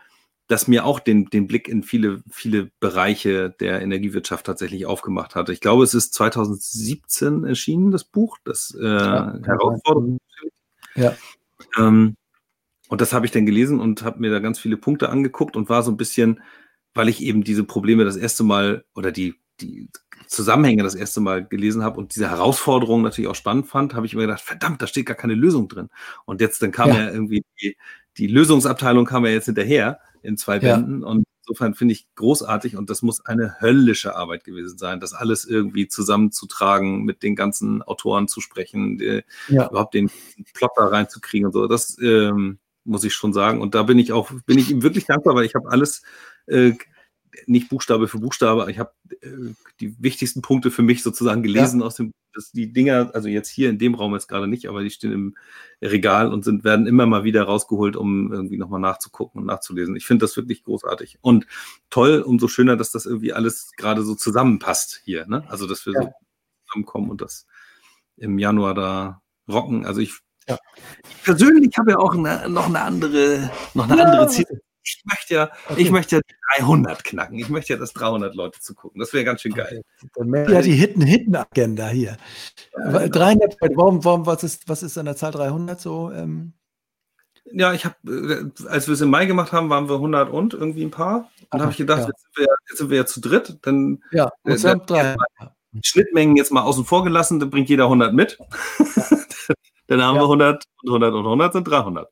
das mir auch den, den Blick in viele, viele Bereiche der Energiewirtschaft tatsächlich aufgemacht hat. Ich glaube, es ist 2017 erschienen, das Buch, das äh, ja, Herausforderung. Ja. Ähm, und das habe ich dann gelesen und habe mir da ganz viele Punkte angeguckt und war so ein bisschen, weil ich eben diese Probleme das erste Mal oder die, die Zusammenhänge das erste Mal gelesen habe und diese Herausforderung natürlich auch spannend fand, habe ich mir gedacht, verdammt, da steht gar keine Lösung drin. Und jetzt dann kam ja, ja irgendwie die, die Lösungsabteilung kam ja jetzt hinterher in zwei Bänden. Ja. Und insofern finde ich großartig und das muss eine höllische Arbeit gewesen sein, das alles irgendwie zusammenzutragen, mit den ganzen Autoren zu sprechen, die, ja. überhaupt den Plot da reinzukriegen und so. Das ähm, muss ich schon sagen. Und da bin ich auch, bin ich ihm wirklich dankbar, weil ich habe alles äh, nicht Buchstabe für Buchstabe, ich habe äh, die wichtigsten Punkte für mich sozusagen gelesen ja. aus dem, das, die Dinger, also jetzt hier in dem Raum jetzt gerade nicht, aber die stehen im Regal und sind, werden immer mal wieder rausgeholt, um irgendwie nochmal nachzugucken und nachzulesen. Ich finde das wirklich großartig und toll, umso schöner, dass das irgendwie alles gerade so zusammenpasst hier, ne? Also, dass wir ja. so zusammenkommen und das im Januar da rocken. Also ich, ja. ich persönlich habe ja auch eine, noch eine andere, noch eine ja. andere Ziel ich möchte ja, okay. ich möchte ja 300 knacken. Ich möchte ja, dass 300 Leute zugucken. Das wäre ganz schön geil. Okay. Ja, die Hidden-Hidden-Agenda hier. Ja, genau. 300, warum, warum, was ist, was ist an der Zahl 300 so? Ähm? Ja, ich habe, äh, als wir es im Mai gemacht haben, waren wir 100 und irgendwie ein paar. Und habe ich gedacht, ja. jetzt, sind wir, jetzt, sind wir, ja zu dritt. Dann ja, äh, und äh, drei. Schnittmengen jetzt mal außen vor gelassen, dann bringt jeder 100 mit. dann haben ja. wir 100 und 100 und 100 sind 300.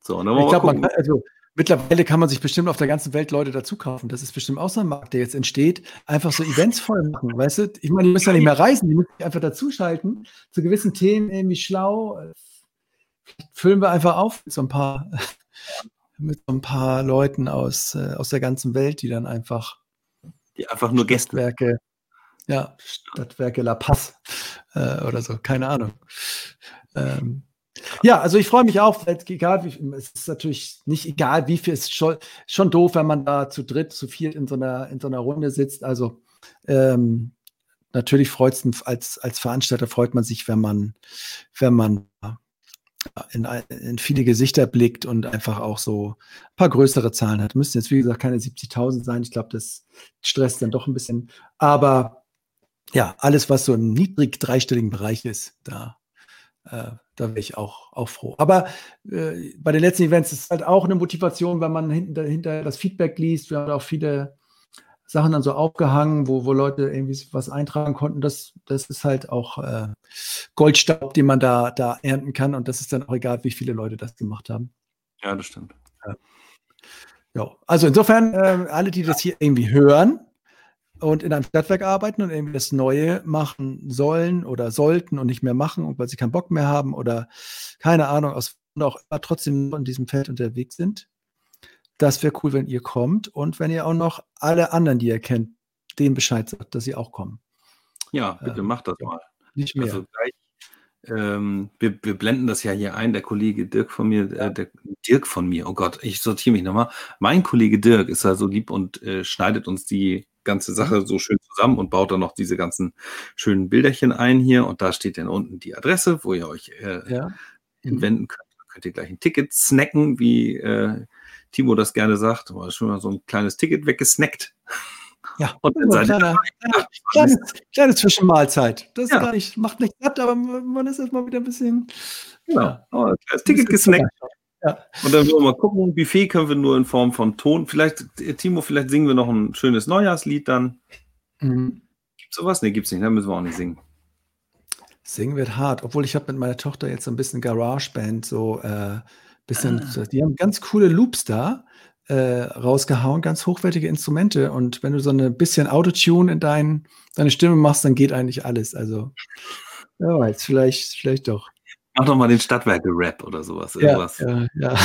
So, dann ich glaube, also Mittlerweile kann man sich bestimmt auf der ganzen Welt Leute dazu kaufen. Das ist bestimmt auch so ein Markt, der jetzt entsteht. Einfach so Events voll machen, weißt du? Ich meine, die müssen ja nicht mehr reisen, die müssen sich einfach dazuschalten. Zu gewissen Themen irgendwie schlau. Füllen wir einfach auf mit so ein paar, mit so ein paar Leuten aus, äh, aus der ganzen Welt, die dann einfach. Die einfach nur Gästwerke. Ja, Stadtwerke La Paz äh, oder so, keine Ahnung. Ähm, ja, also ich freue mich auch, egal wie, es ist natürlich nicht egal, wie viel, es ist schon, schon doof, wenn man da zu dritt, zu viert in so einer, in so einer Runde sitzt. Also ähm, natürlich freut es als, als Veranstalter freut man sich, wenn man, wenn man in, in, viele Gesichter blickt und einfach auch so ein paar größere Zahlen hat. Müssen jetzt, wie gesagt, keine 70.000 sein. Ich glaube, das stresst dann doch ein bisschen. Aber ja, alles, was so im niedrig dreistelligen Bereich ist, da äh, da wäre ich auch, auch froh. Aber äh, bei den letzten Events ist es halt auch eine Motivation, wenn man hinter, hinter das Feedback liest. Wir haben auch viele Sachen dann so aufgehangen, wo, wo Leute irgendwie was eintragen konnten. Das, das ist halt auch äh, Goldstaub, den man da, da ernten kann. Und das ist dann auch egal, wie viele Leute das gemacht haben. Ja, das stimmt. Ja. Ja, also insofern, äh, alle, die das hier irgendwie hören, und in einem Stadtwerk arbeiten und irgendwie das Neue machen sollen oder sollten und nicht mehr machen, weil sie keinen Bock mehr haben oder keine Ahnung, aus auch immer trotzdem in diesem Feld unterwegs sind. Das wäre cool, wenn ihr kommt und wenn ihr auch noch alle anderen, die ihr kennt, denen Bescheid sagt, dass sie auch kommen. Ja, bitte ähm, macht das mal. Nicht mehr. Also gleich, ähm, wir, wir, blenden das ja hier ein, der Kollege Dirk von mir, äh, der Dirk von mir, oh Gott, ich sortiere mich nochmal. Mein Kollege Dirk ist ja so lieb und äh, schneidet uns die ganze mhm. Sache so schön zusammen und baut dann noch diese ganzen schönen Bilderchen ein hier. Und da steht dann unten die Adresse, wo ihr euch äh, ja. hinwenden könnt. Könnt ihr gleich ein Ticket snacken, wie äh, Timo das gerne sagt. Aber schon mal so ein kleines Ticket weggesnackt. Ja, und dann seid kleine, kleine, kleine, kleine Zwischenmahlzeit. Das ja. nicht, macht nicht satt, aber man ist erstmal wieder ein bisschen. Genau, ja, oh, das Ticket gesnackt. Ja. Und dann wollen wir mal gucken, Buffet können wir nur in Form von Ton. Vielleicht, Timo, vielleicht singen wir noch ein schönes Neujahrslied dann. Mhm. Gibt sowas? Nee, gibt's nicht. Dann müssen wir auch nicht singen. Singen wird hart, obwohl ich habe mit meiner Tochter jetzt so ein bisschen Garage-Band, so äh, bisschen, ah. die haben ganz coole Loops da äh, rausgehauen, ganz hochwertige Instrumente. Und wenn du so ein bisschen Autotune in dein, deine Stimme machst, dann geht eigentlich alles. Also, wer weiß, vielleicht, vielleicht doch. Mach doch mal den Stadtwerke-Rap oder sowas. Irgendwas. Ja, ja, ja.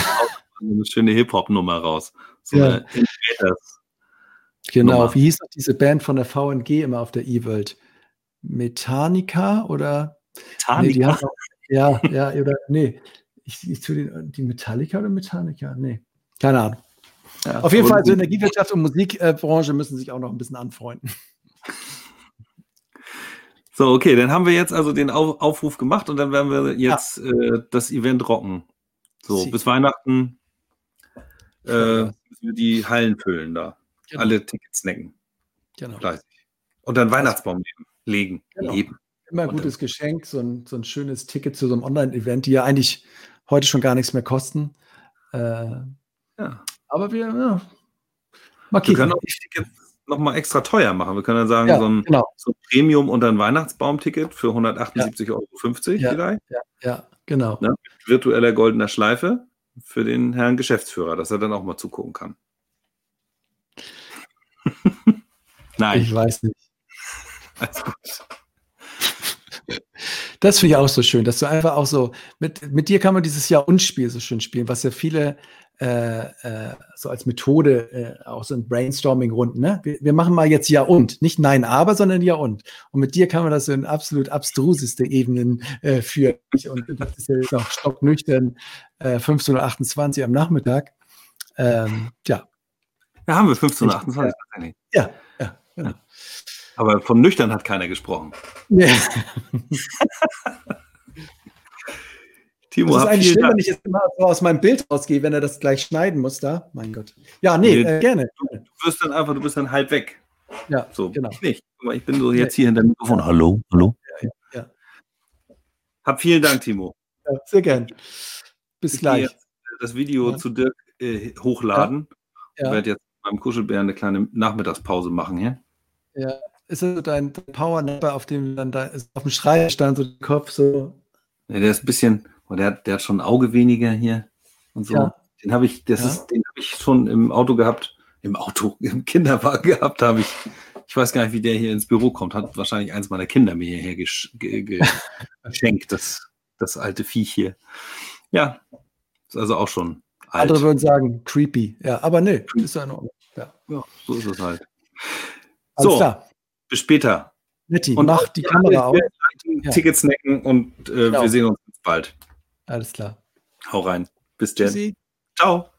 Eine schöne Hip-Hop-Nummer raus. So ja. Genau, wie hieß noch diese Band von der VNG immer auf der E-World? Metallica oder? Metallica? Nee, ja, ja, oder nee. Ich, ich tue den, die Metallica oder Metallica? Nee, keine Ahnung. Ja, Auf jeden Fall, also Energiewirtschaft und Musikbranche müssen sich auch noch ein bisschen anfreunden. So, okay, dann haben wir jetzt also den Aufruf gemacht und dann werden wir jetzt ja. äh, das Event rocken. So, Sie. bis Weihnachten äh, müssen wir die Hallen füllen da. Genau. Alle Tickets snacken. Genau. Fleißig. Und dann Weihnachtsbaum legen. Genau. Leben. Immer ein gutes Geschenk, so ein, so ein schönes Ticket zu so einem Online-Event, die ja eigentlich heute schon gar nichts mehr kosten. Äh, ja. Aber wir, ja, mal Wir können auch die Tickets nochmal extra teuer machen. Wir können dann sagen, ja, so, ein, genau. so, ein, Premium- und ein Weihnachtsbaum-Ticket für 178,50 ja. Euro ja, vielleicht. Ja, ja genau. Ne? Mit virtueller goldener Schleife für den Herrn Geschäftsführer, dass er dann auch mal zugucken kann. Nein. Ich weiß nicht. Alles gut. Das finde ich auch so schön, dass du einfach auch so, mit, mit dir kann man dieses Jahr Unspiel so schön spielen, was ja viele äh, äh, so als Methode äh, auch so ein Brainstorming-Runden. Ne? Wir, wir, machen mal jetzt Ja und, nicht Nein, aber, sondern Ja und. Und mit dir kann man das so in absolut abstruseste Ebenen äh, führen. Und das ist ja noch stocknüchtern äh, 15.28 Uhr am Nachmittag. Ähm, ja. Ja, haben wir 15.28 Uhr. Ja, ja, genau. Aber von nüchtern hat keiner gesprochen. Nee. Timo, das ist eigentlich schlimm, wenn ich jetzt immer so aus meinem Bild rausgehe, wenn er das gleich schneiden muss da. Mein Gott. Ja, nee, nee äh, gerne. Du, du, wirst dann einfach, du bist dann halb weg. Ja, so. genau. Ich nicht. Ich bin so jetzt hier hinter dem Mikrofon. Hallo, hallo. Ja, ja, ja. Hab vielen Dank, Timo. Ja, sehr gern. Bis ich gleich. Jetzt das Video zu Dirk äh, hochladen. Ich werde jetzt beim Kuschelbär eine kleine Nachmittagspause machen hier. Ja. Ist das dein Powernapper, auf dem dann da ist, auf dem Schrein stand so der Kopf so? Ja, der ist ein bisschen, und der, der hat schon ein Auge weniger hier und so. Ja. Den habe ich, das ja. ist, den habe ich schon im Auto gehabt, im Auto, im Kinderwagen gehabt, habe ich. Ich weiß gar nicht, wie der hier ins Büro kommt. Hat wahrscheinlich eins meiner Kinder mir hierher gesch ge ge geschenkt, das, das alte Viech hier. Ja, ist also auch schon alt. Andere würden sagen, creepy. Ja, aber nee, ist ja in Ordnung. Ja. ja, so ist es halt. Alles so, klar. bis später. Netti, und mach die Kamera auf. Tickets snacken und äh, genau. wir sehen uns bald. Alles klar. Hau rein. Bis dann. Ciao.